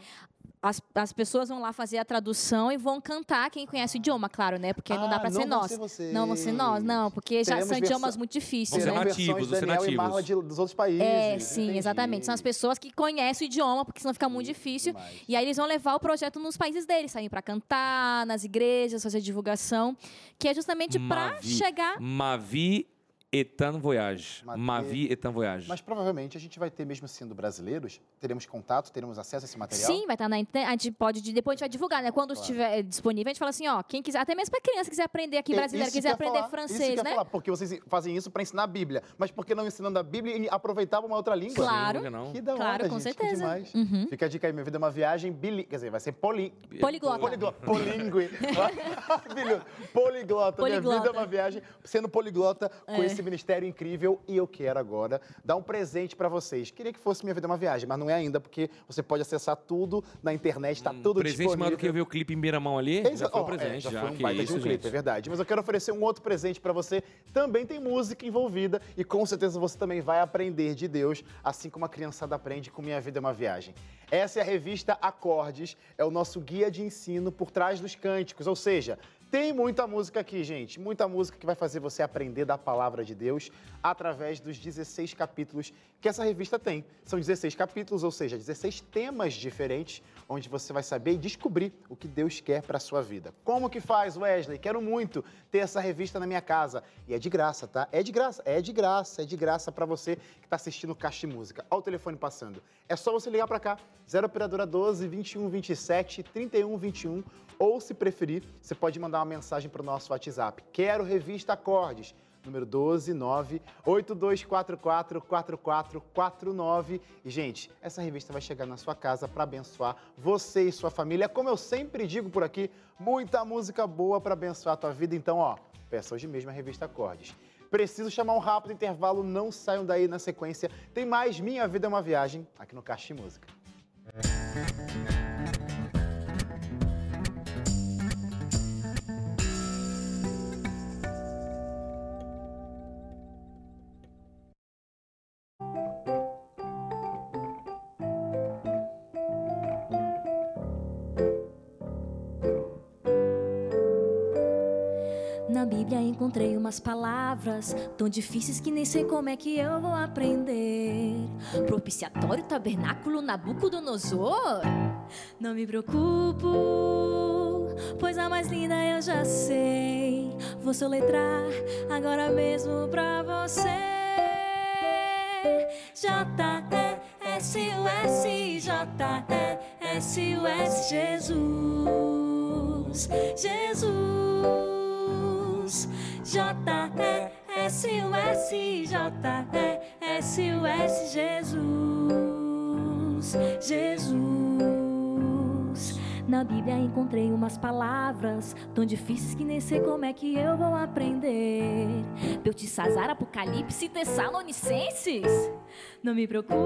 as, as pessoas vão lá fazer a tradução e vão cantar quem conhece o idioma, claro, né? Porque não dá
Ah,
pra
não
ser nós.
ser vocês.
Não vão ser nós, não, porque já
Teremos
são idiomas muito difíceis,
Vão ser
Serão
né?
nativos,
e
nativos.
De- dos outros países.
É, sim,
entendi.
exatamente. São as pessoas que conhecem o idioma, porque senão fica muito difícil.
demais.
E aí eles vão levar o projeto nos países deles, sair para cantar, nas igrejas, fazer divulgação, que é justamente para chegar.
Mavi Etan Voyage.
Mavi-
Mavi Etan Voyage.
Mas provavelmente a gente vai ter, mesmo sendo brasileiros, teremos contato, teremos acesso a esse material?
Sim, vai estar na internet. A gente pode, depois a gente vai divulgar, né? Quando estiver disponível, a gente fala assim, ó, quem quiser, até mesmo para criança que quiser aprender aqui
É,
brasileiro,
isso
quiser aprender
falar, isso que eu
francês,
ia
né?
falar, porque vocês fazem isso para ensinar a Bíblia. Mas por que não ensinando a Bíblia e aproveitar uma outra língua?
Claro.
Não?
Que da hora,
Claro, com
gente, que
certeza.
demais.
Uhum.
Fica a dica aí, minha vida é uma viagem bilíngue. Quer dizer, vai ser poli...
Poliglota.
Poliglota. Políngue. Maravilhoso. Poliglota. Minha vida é
Poliglota.
uma viagem sendo poliglota com
É.
esse ministério incrível. E eu quero agora dar um presente para vocês. Queria que fosse Minha Vida é uma Viagem, mas não é ainda, porque você pode acessar tudo na internet, tá tudo
Um presente
disponível.
maior do que eu ver o clipe em primeira mão ali.
Exa-
Já foi um
é,
presente,
já
já.
foi um baita
isso,
de um clipe,
gente.
é verdade. Mas eu quero oferecer um outro presente para você. Também tem música envolvida e com certeza você também vai aprender de Deus, assim como a criançada aprende com Minha Vida é uma Viagem. Essa é a revista Acordes, é o nosso guia de ensino por trás dos cânticos, ou seja, tem muita música aqui, gente. Muita música que vai fazer você aprender da palavra de Deus através dos 16 capítulos que essa revista tem. São 16 capítulos, ou seja, 16 temas diferentes, onde você vai saber e descobrir o que Deus quer para a sua vida. Como que faz, Wesley? Quero muito ter essa revista na minha casa. E é de graça, tá? É de graça, é de graça, é de graça para você que está assistindo Caixa de Música. Olha o telefone passando. É só você ligar para cá, 0 operadora 12 21 27 31 21, ou se preferir, você pode mandar uma mensagem para o nosso WhatsApp. Quero revista Acordes número 12 9 8244 4449. E, gente, essa revista vai chegar na sua casa para abençoar você e sua família. Como eu sempre digo por aqui, muita música boa para abençoar a tua vida. Então, ó, peça hoje mesmo a revista Acordes. Preciso chamar um rápido intervalo, não saiam daí na sequência. Tem mais Minha Vida é uma Viagem aqui no Caixa de Música.
Na encontrei umas palavras tão difíceis que nem sei como é que eu vou aprender. Propiciatório, tabernáculo, Nabucodonosor. Não me preocupo, pois a mais linda eu já sei. Vou soletrar agora mesmo pra você. J-E-S-U-S, J-E-S-U-S, Jesus, Jesus. J-E S-U-S, J-E-S-U-S, Jesus, Jesus. Na Bíblia encontrei umas palavras tão difíceis que nem sei como é que eu vou aprender. Beltesazar, Apocalipse, Tessalonicenses. Não me preocupo,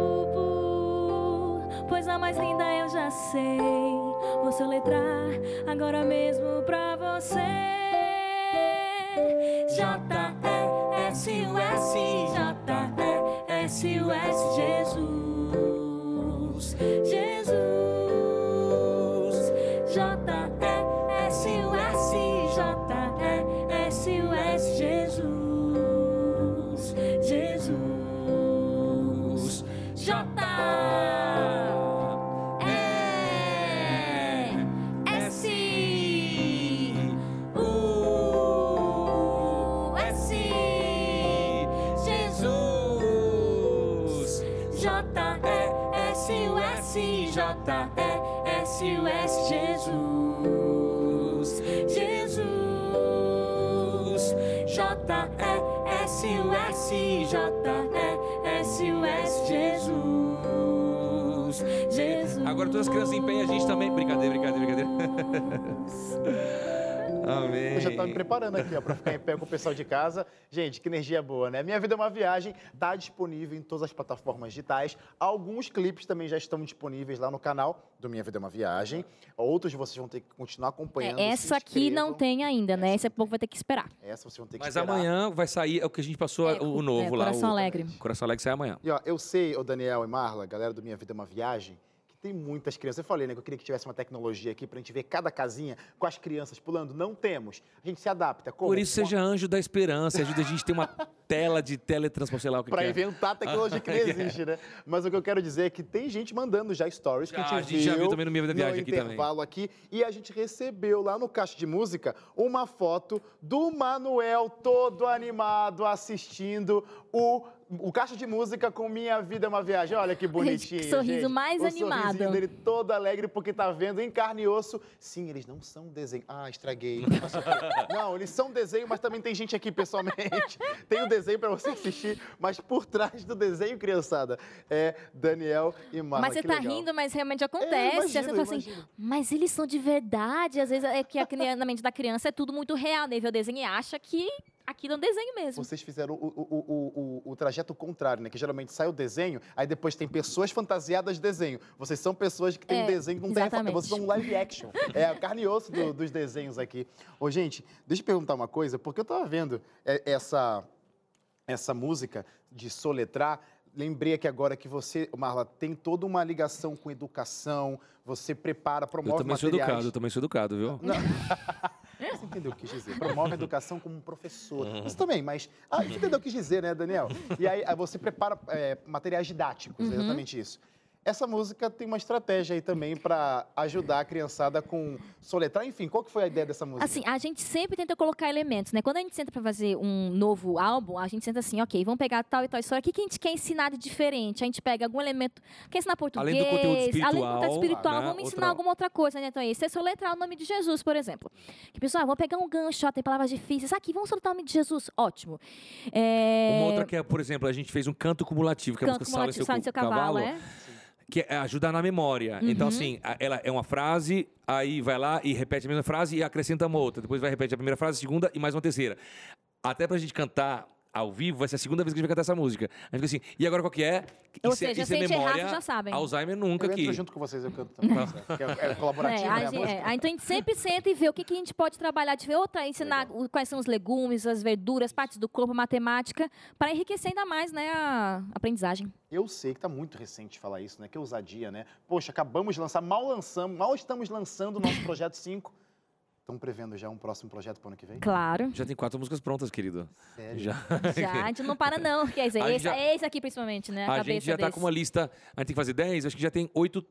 pois a mais linda eu já sei. Vou soletrar agora mesmo pra você. J-E-S-U-S, J-E-S-U-S, Jesus, Jesus. J-E-S-U-S, J-E-S-U-S, Jesus, Jesus. J-E-S-U-S, J-E-S-U-S, J-E-S-U-S, Jesus, Jesus.
Agora todas as crianças em pé e a gente também.
Estava me preparando aqui, ó, para ficar em pé com o pessoal de casa. Gente, que energia boa, né? Minha Vida é uma Viagem está disponível em todas as plataformas digitais. Alguns clipes também já estão disponíveis lá no canal do Minha Vida é uma Viagem. Outros vocês vão ter que continuar acompanhando.
É, essa aqui não tem ainda, né? Esse povo vai ter que esperar.
Essa vocês vão ter que
Mas
esperar.
amanhã vai sair é o que a gente passou,
É,
o, o novo
é,
lá.
Coração
o,
Alegre.
Coração Alegre sai amanhã.
E ó, eu sei, o Daniel e Marla, galera do Minha Vida é uma Viagem, tem muitas crianças. Eu falei, né, que eu queria que tivesse uma tecnologia aqui pra gente ver cada casinha com as crianças pulando. Não temos. A gente se adapta. Como?
Por isso,
a-
seja anjo da esperança, ajuda a gente a ter uma tela de teletransporte, sei lá o que,
Pra
que é.
inventar tecnologia que não existe, né? Mas o que eu quero dizer é que tem gente mandando já stories que a gente,
a gente já viu também no Minha Vida
no
Viagem aqui também.
intervalo aqui. E a gente recebeu lá no Caixa de Música uma foto do Manuel todo animado assistindo o, o Caixa de Música com Minha Vida é uma Viagem. Olha que bonitinho,
Que sorriso
gente.
mais
o
animado.
sorrisinho dele todo alegre porque tá vendo em carne e osso. Sim, eles não são desenho. Ah, estraguei. não, eles são desenho, mas também tem gente aqui pessoalmente. Tem o desenho pra você assistir, mas por trás do desenho, criançada, é Daniel e Marla.
mas você
que
tá
legal.
rindo, mas realmente acontece.
É,
Aí você
imagino,
fala assim,
imagino.
mas eles são de verdade. Às vezes é que na mente da criança é tudo muito real, né? Vê o desenho e acha que aquilo é um desenho mesmo.
Vocês fizeram o, o, o, o, o trajeto contrário, né? Que geralmente sai o desenho, aí depois tem pessoas fantasiadas de desenho. Vocês são pessoas que têm
É,
um desenho que não tem
exatamente.
Vocês são um live action. É a carne e osso do- dos desenhos aqui. Ô, gente, deixa eu perguntar uma coisa, porque eu tava vendo é, essa, essa música de soletrar. Lembrei aqui agora que você, Marla, tem toda uma ligação com educação, você prepara,
Eu
promove
também sou
materiais.
educado, eu também sou educado, viu?
Você entendeu o que quis dizer? Promove a educação como um professor. Você também, mas. Ah, você entendeu o que quis dizer, né, Daniel? E aí, aí você prepara é, materiais didáticos,
Uhum.
exatamente isso. Essa música tem uma estratégia aí também para ajudar a criançada com soletrar. Enfim, qual que foi a ideia dessa música?
Assim, a gente sempre tenta colocar elementos, né? Quando a gente senta pra fazer um novo álbum, a gente senta assim, ok, vamos pegar tal e tal história. O que, que a gente quer ensinar de diferente? A gente pega algum elemento, quer ensinar português,
Além do conteúdo
além do conteúdo
espiritual,
espiritual,
né?
vamos ensinar
Outra-
alguma outra coisa, né? Então, isso é soletrar o nome de Jesus, por exemplo. Que pessoal, vamos pegar um gancho, ó, tem palavras difíceis. Aqui, vamos soletrar o nome de Jesus. Ótimo. É...
Uma outra que é, por exemplo, a gente fez um canto cumulativo, que é a
Canto
música Sala
cumulativo,
seu,
Sala seu cavalo, é?
Que é ajudar na memória. Então, assim, a- ela é uma frase, aí vai lá e repete a mesma frase e acrescenta uma outra. Depois vai repetir a primeira frase, a segunda e mais uma terceira. Até pra gente cantar ao vivo, vai ser a segunda vez que a gente vai cantar essa música. A gente fica assim, e agora qual que é?
Ou
Isso é-
seja,
isso é
se a gente errar,
memória,
vocês já sabem.
Alzheimer nunca
eu
aqui.
entro junto com vocês, eu canto também. que é, é colaborativo,
É,
né?
a
a
gente, é, aí, então a gente sempre senta e vê o que, que a gente pode trabalhar de ver outra, ensinar o- quais são os legumes, as verduras, partes do corpo, matemática, para enriquecer ainda mais né, a aprendizagem.
Eu sei que tá muito recente falar isso, né? Que ousadia, né? Poxa, acabamos de lançar, mal lançamos, mal estamos lançando o nosso projeto 5. Estão prevendo já um próximo projeto para o ano que vem?
Claro.
Já tem quatro músicas prontas, querido.
Sério?
Já.
Já, a gente não para não. Quer dizer,
gente
esse,
já-
é esse aqui principalmente, né? A,
A gente já tá
desse.
com uma lista, a gente tem que fazer 10, acho que já tem oito,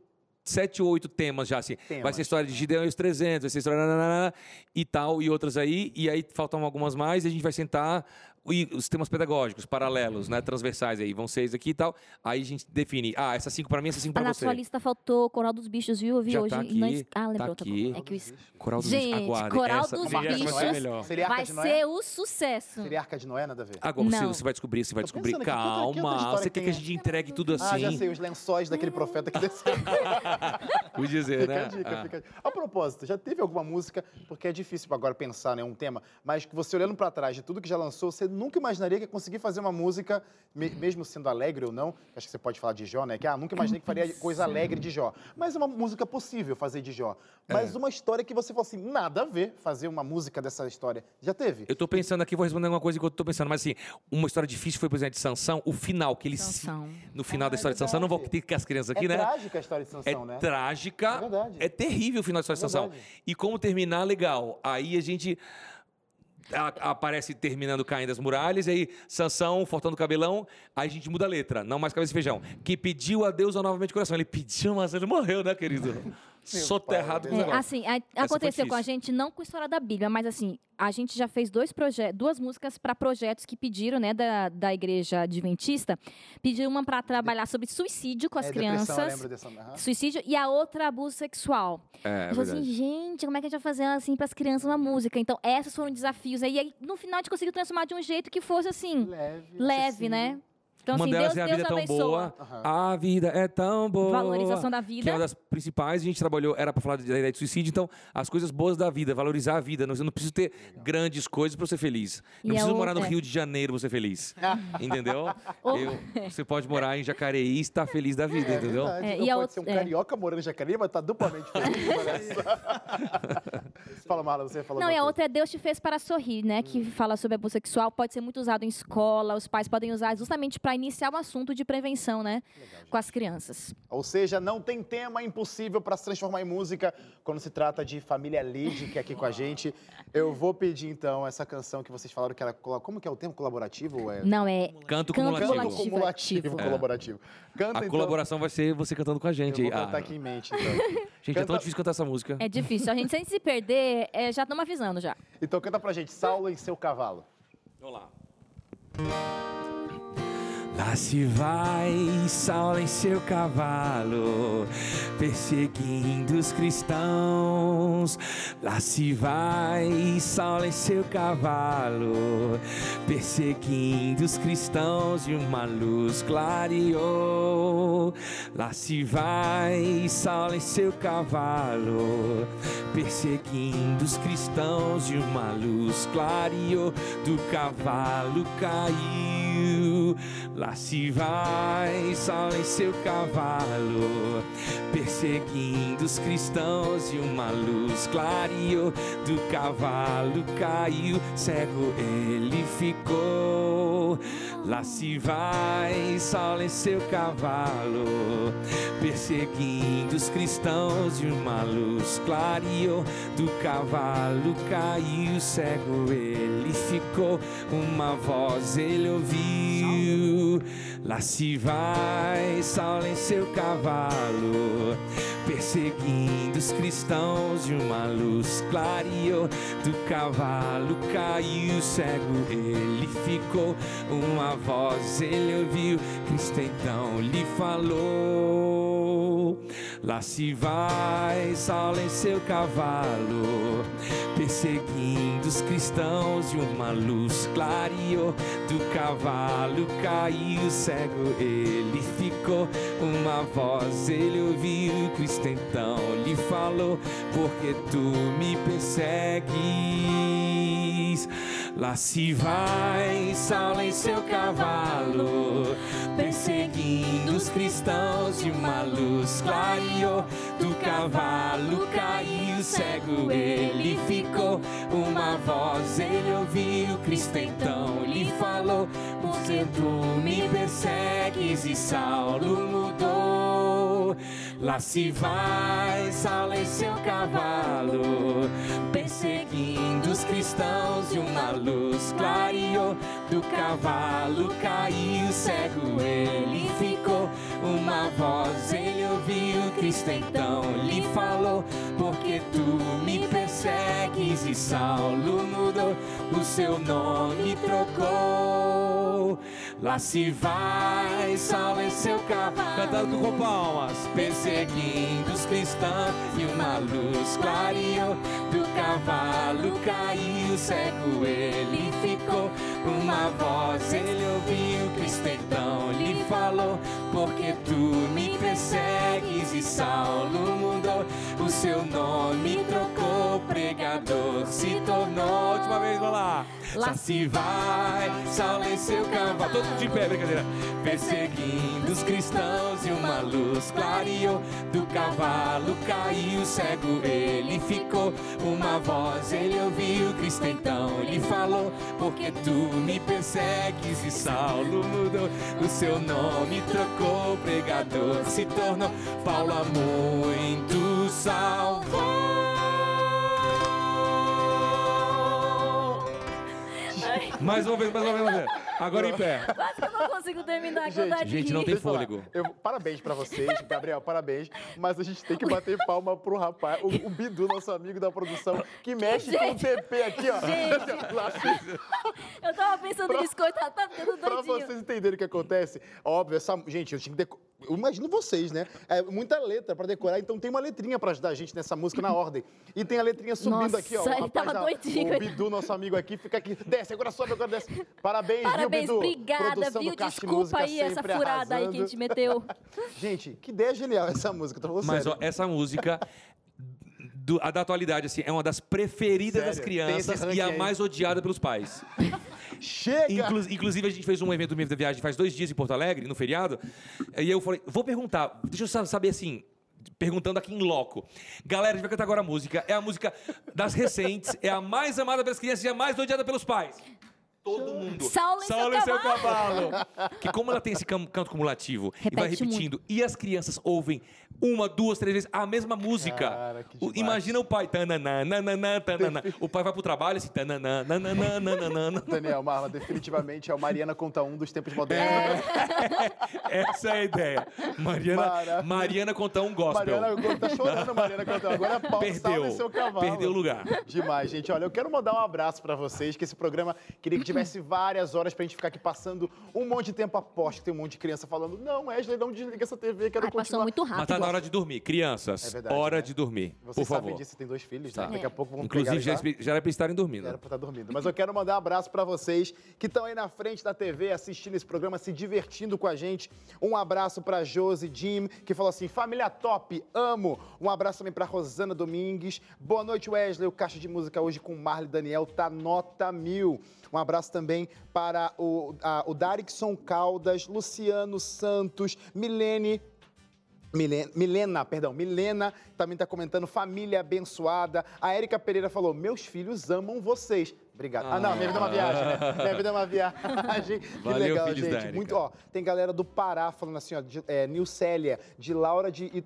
sete ou oito temas já, assim. Vai
Temas.
ser história de Gideão e os 300, vai ser história nananana, e tal, e outras aí, e aí faltam algumas mais, e a gente vai sentar, e os temas pedagógicos paralelos, né, transversais aí, vão ser aqui e tal. Aí a gente define, ah, essa cinco para mim, essa cinco para
Na
você.
sua lista faltou Coral dos Bichos, viu? Eu vi
Já
hoje.
tá aqui,
Ah, lembrou.
tá
bom.
aqui.
É que o...
Coral dos
Gente,
Bichos, aguardem.
Coral
essa,
dos Bichos.
Seria Arca
vai ser o sucesso.
Seria Arca de Noé, nada a ver?
Agora você,
Não.
você vai descobrir, você vai descobrir.
que outra- que outra
Calma,
história
você
que
quer que a
tem?
gente entregue tudo assim?
Ah, já sei, os lençóis daquele profeta que desceu.
Vou dizer,
Fica
né?
a dica,
Ah.
fica a dica. A propósito, já teve alguma música, porque é difícil agora pensar, né, um tema, mas que você olhando pra trás de tudo que já lançou, você nunca imaginaria que ia conseguir fazer uma música, me- mesmo sendo alegre ou não, acho que você pode falar de Jó, né, que ah, nunca imaginei que faria coisa alegre de Jó. Mas é uma música possível fazer de Jó.
É.
Mas uma história que você falou assim, nada a ver fazer uma música dessa história. Já teve?
Eu tô pensando aqui, vou responder alguma coisa enquanto eu tô pensando, mas assim, uma história difícil foi, por exemplo, de Sansão, o final, que ele se-
Sansão.
no final
Ah,
da história
é
de Sansão, não vou ter que as crianças aqui,
é
né?
trágica a história de
É
Sansão, né?
trágica,
É verdade.
é terrível o final da história de
É
Sansão. E como terminar, legal. Aí a gente a- aparece terminando caindo as muralhas, e aí Sansão, faltando cabelão, aí a gente muda a letra, não mais cabeça e feijão. Que pediu a Deus novamente coração. Ele pediu, mas ele morreu, né, querido? Soterrado com
É, assim, a- aconteceu com a gente, não com a história da Bíblia, mas assim, a gente já fez dois projetos, duas músicas para projetos que pediram, né, da, da igreja adventista. Pediram uma para trabalhar sobre suicídio com as
É, eu
crianças.
lembro dessa.
Suicídio e a outra abuso sexual.
É,
eu falei assim, gente, como é que a gente vai fazer assim para as crianças uma música? Então, esses foram desafios aí. E aí, no final, a gente conseguiu transformar de um jeito que fosse assim,
Leve,
leve, né? Então,
uma
assim,
delas
Deus,
é a
Deus
vida é tão
abençoa.
boa.
Aham.
A vida é tão boa.
Valorização da
Que é
vida.
uma das principais, a gente trabalhou, era para falar da ideia de suicídio, então, as coisas boas da vida, valorizar a vida. Não, eu não preciso ter grandes coisas para ser feliz. Não
E é
preciso
o-
morar no
é.
Rio de Janeiro para ser feliz. entendeu?
Oh.
Eu- você pode morar em Jacareí e estar feliz da vida,
É
entendeu?
É,
não
e a
pode
outra-
ser um
é.
carioca morando em Jacareí, mas tá duplamente feliz. Fala, Marla, você falou
Não, e a outra é Deus te fez para sorrir, né?
Hum.
Que fala sobre abuso sexual, pode ser muito usado em escola, os pais podem usar justamente para iniciar o assunto de prevenção, né? Com as crianças.
Ou seja, não tem tema impossível para se transformar em música quando se trata de família Lid, que é aqui com a gente. Eu vou pedir, então, essa canção que vocês falaram que era... Como que é o termo? Colaborativo? É...
Não, é
Canto
Canto
cumulativo.
cumulativo.
Cumulativo,
ativo.
colaborativo. Canta,
A
então.
colaboração vai ser você cantando com a gente.
Eu
aí.
vou cantar
Ah,
aqui em mente, então.
gente, é
Canta-
tão difícil cantar essa música.
É difícil. A gente, sem se perder, é, já estamos avisando já.
Então canta pra gente, Saulo em seu cavalo.
Vamos lá. Lá se vai Saulo em seu cavalo, perseguindo os cristãos. Lá se vai Saulo em seu cavalo, perseguindo os cristãos. E uma luz clareou. Lá se vai Saulo em seu cavalo, perseguindo os cristãos. E uma luz clareou, do cavalo caiu. Lá se vai Saulo em seu cavalo, perseguindo os cristãos. E uma luz clareou, do cavalo caiu. Cego ele ficou. Lá se vai Saulo em seu cavalo, perseguindo os cristãos. E uma luz clareou, do cavalo caiu. Cego ele ficou, uma voz ele ouviu. Lá se vai Saulo em seu cavalo, perseguindo os cristãos. E uma luz clareou, do cavalo caiu. Cego ele ficou, uma voz ele ouviu. Cristo então lhe falou. Lá se vai Saulo em seu cavalo, perseguindo os cristãos. E uma luz clareou, do cavalo caiu. Cego ele ficou, uma voz ele ouviu. Cristo então lhe falou: Porque tu me persegues? Lá se vai Saulo em seu cavalo, perseguindo os cristãos. E uma luz clareou, do cavalo caiu. Cego ele ficou, uma voz ele ouviu. Cristo então lhe falou: Porque tu me persegues? E Saulo mudou. Lá se vai Saulo em seu cavalo, perseguindo os cristãos. E uma luz clareou, do cavalo caiu. Cego ele ficou, uma voz ele ouviu. Cristo
então lhe falou: Porque tu me persegues e Saulo mudou, o seu nome trocou. Lá se vai, Saulo em seu cavalo,
Cantando com palmas.
perseguindo os cristãos e uma luz clareou do cavalo caiu cego ele ficou uma voz ele ouviu Cristo então lhe falou porque tu me persegues e Saulo mudou o seu nome trocou pregador se tornou
Última vez, vai lá.
Lá se vai, Saulo em seu cavalo.
Todo de pé, brincadeira.
Perseguindo os cristãos e uma luz clareou. Do cavalo caiu cego, ele ficou. Uma voz ele ouviu, Cristo então lhe falou. Porque tu me persegues e Saulo mudou. O seu nome trocou, pregador se tornou. Paulo muito salvou
Mais uma vez, mais uma vez, mais uma vez. Agora em pé.
Quase que eu não consigo terminar a
Gente,
cantar
gente, não tem fôlego.
eu- parabéns pra vocês, Gabriel, parabéns. Mas a gente tem que bater palma pro rapaz, o, o Bidu, nosso amigo da produção, que mexe com o TP aqui, ó.
Gente. Eu tava pensando
Pra-
nisso, coitado, tá ficando
pra
doidinho.
vocês entenderem o que acontece, óbvio, essa. Gente, eu tinha que decorar. Eu imagino vocês, né? É muita letra pra decorar, então tem uma letrinha pra ajudar a gente nessa música na ordem. E tem a letrinha subindo
Nossa,
aqui, ó.
ele
O rapaz
tava doidinho.
O Bidu, nosso amigo aqui, fica aqui. Desce, agora sobe, agora desce. Parabéns,
Parabéns,
viu, Bidu?
obrigada,
Produção
viu? Desculpa aí essa furada aí que a
arrasando.
gente meteu.
Gente, que ideia genial essa música, tô falando
Mas
sério.
ó, essa música do- a da atualidade assim, é uma das preferidas das
Sério? Esse
crianças e a
aí?
mais odiada pelos pais.
Chega!
Inclu- inclusive, a gente fez um evento do da Viagem faz dois dias em Porto Alegre, no feriado. E eu falei, vou perguntar, deixa eu sa- saber assim, perguntando aqui em loco. Galera, a gente vai cantar agora a música. É a música das recentes, é a mais amada pelas crianças e a mais odiada pelos pais. Todo mundo.
Saulo em seu
em seu cavalo. Que como ela tem esse canto cumulativo e vai
Repete
repetindo, e as crianças ouvem uma, duas, três vezes a mesma música.
Cara,
O- imagina o pai. Tananã, nananã, tananã. O pai vai pro trabalho assim. Tananã, nananã, nananã.
Daniel, Marla, definitivamente é o Mariana Conta Um dos tempos modernos.
Essa é a ideia. Mariana,
Maravilha.
Mariana conta um gospel.
Mariana tá chorando, Mariana Conta Um. Agora é pau,
Perdeu.
salve seu cavalo.
Perdeu o lugar.
Demais, gente. Olha, eu quero mandar um abraço pra vocês, que esse programa queria que tivesse várias horas pra gente ficar aqui passando um monte de tempo. Aposto que tem um monte de criança falando, não, Wesley, não desliga essa TV, quero
Ai,
continuar.
passou muito
Mas
rápido.
tá na hora de dormir. Crianças,
É verdade,
hora
né?
de dormir.
Vocês
por
sabem
favor.
disso, tem dois filhos,
Tá.
né? Daqui a pouco vão
Inclusive, já, já era pra estarem dormindo.
Era pra estar dormindo. Mas eu quero mandar um abraço pra vocês que estão aí na frente da TV assistindo esse programa, se divertindo com a gente. Um abraço pra Josi Jim, que falou assim: família top, amo. Um abraço também pra Rosana Domingues. Boa noite, Wesley. O Caixa de Música hoje com Marley Daniel tá nota mil. Um abraço também para o, a, o Darikson Caldas, Luciano Santos, Milene Milena, Milena, perdão, Milena também está comentando família abençoada. A Érica Pereira falou: meus filhos amam vocês. Obrigado. Ah, não, minha vida é uma viagem, né? Minha vida é uma viagem. que
Valeu,
legal, gente. Muito, ó, tem galera do Pará falando assim, ó, de, é, Nilcélia, de Laura de.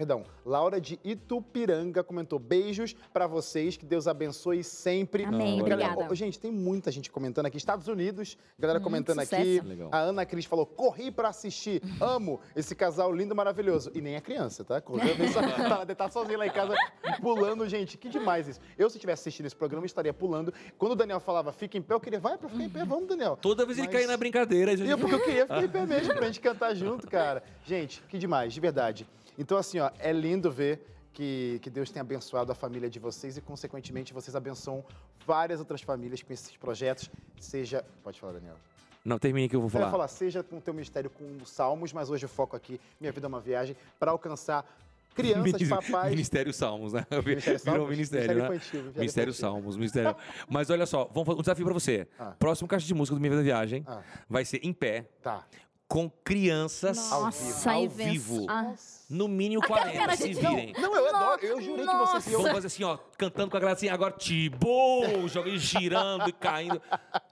Perdão, Laura de Itupiranga comentou beijos pra vocês, que Deus abençoe sempre.
Amém,
galera-
obrigada.
Ó, gente, tem muita gente comentando aqui. Estados Unidos, galera
Hum,
comentando
sucesso.
aqui.
Legal.
A Ana Cris falou: corri pra assistir, amo esse casal lindo, maravilhoso. E nem a criança, tá? Correu, tá, tá sozinha lá em casa, pulando, gente. Que demais isso. Eu, se tivesse assistindo esse programa, estaria pulando. Quando o Daniel falava, fica em pé, eu queria, vai pra ficar em pé, vamos, Daniel.
Toda vez ele
Mas-
cai na brincadeira. gente-
E eu, porque eu queria ficar em pé mesmo pra gente cantar junto, cara. Gente, que demais, de verdade. Então, assim, ó, é lindo ver que, que Deus tem abençoado a família de vocês e, consequentemente, vocês abençoam várias outras famílias com esses projetos. Seja. Pode falar, Daniel.
Não, termine que eu vou
Eu
falar.
ia falar, seja com o teu ministério com os salmos, mas hoje o foco aqui, Minha Vida é uma Viagem, para alcançar crianças, papais.
Ministério Salmos, né?
Ministério
Virou
Salmos?
ministério,
Ministério
né?
infantil, Ministério
Ministério
infantil.
Salmos, Ministério... Mas olha só, vamos fazer um desafio pra você.
Ah.
Próximo caixa de música do Minha Vida Viagem
Ah.
vai ser em pé,
Tá.
com crianças
Nossa,
ao
aí vem-
vivo.
Ah,
No mínimo 40,
cara
se virem.
Não, eu adoro. Eu jurei que vocês iam.
Vamos fazer assim, ó, cantando com a galera assim, agora tibou, joguei girando e caindo.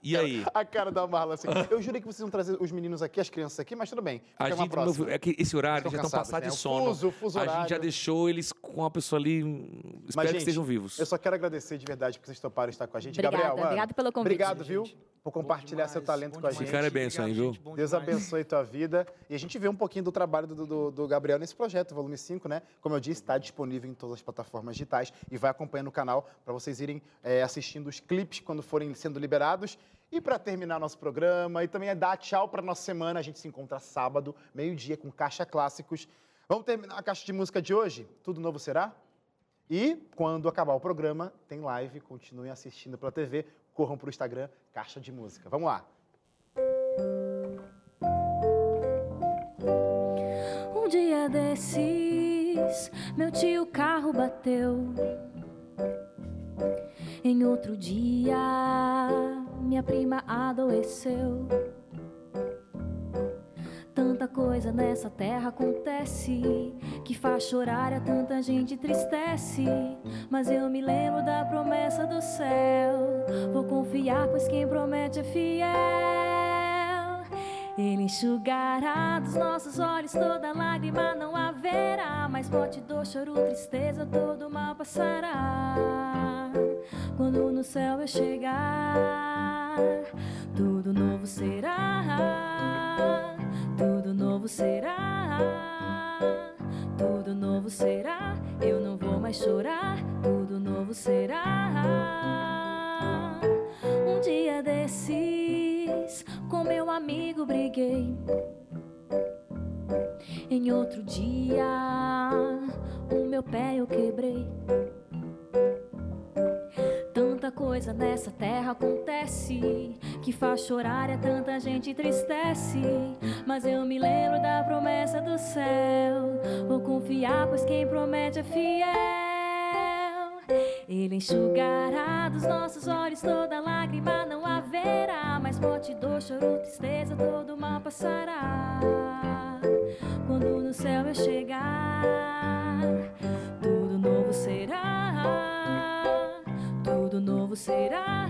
E aí?
A cara da Marla assim. Eu jurei que vocês iam trazer os meninos aqui, as crianças aqui, mas tudo bem.
A gente, meu é que esse horário
Estão
já estão passados
né?
de sono.
fuso, o fuso
a gente já
horário.
deixou eles com a pessoa ali. hum, Espero
Mas,
que
gente,
estejam vivos.
Eu só quero agradecer de verdade porque vocês toparam estar com a gente.
Obrigada,
Gabriel, mano,
obrigada pelo convite.
Obrigado, viu?
Gente,
Por compartilhar
demais,
seu talento com a
demais.
gente.
Esse cara é benção, hein,
Obrigado,
viu?
Deus
demais.
abençoe tua vida. E a gente vê um pouquinho do trabalho do, do- do Gabriel nesse projeto. Projeto, volume 5, né? Como eu disse, está disponível em todas as plataformas digitais e vai acompanhando o canal para vocês irem é, assistindo os clipes quando forem sendo liberados. E para terminar nosso programa e também é dar tchau para nossa semana, a gente se encontra sábado, meio-dia, com Caixa Clássicos. Vamos terminar a caixa de música de hoje? Tudo novo será? E quando acabar o programa, tem live, continuem assistindo pela TV, corram para o Instagram, Caixa de Música. Vamos lá!
Desses, meu tio carro bateu. Em outro dia, minha prima adoeceu. Tanta coisa nessa terra acontece que faz chorar a tanta gente tristece. Mas eu me lembro da promessa do céu. Vou confiar, pois quem promete é fiel. Ele enxugará dos nossos olhos toda lágrima, não haverá mais morte, dor, choro, tristeza, todo mal passará. Quando no céu eu chegar, tudo novo será, tudo novo será, tudo novo será. Eu não vou mais chorar, tudo novo será. Um dia desses, com meu amigo briguei. Em outro dia, o meu pé eu quebrei. Tanta coisa nessa terra acontece que faz chorar e tanta gente tristece. Mas eu me lembro da promessa do céu. Vou confiar, pois quem promete é fiel. Ele enxugará dos nossos olhos toda lágrima, não haverá mais morte, dor, choro, tristeza, todo mal passará. Quando no céu eu chegar, tudo novo será, tudo novo será,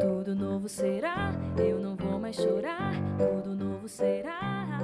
tudo novo será. Eu não vou mais chorar, tudo novo será.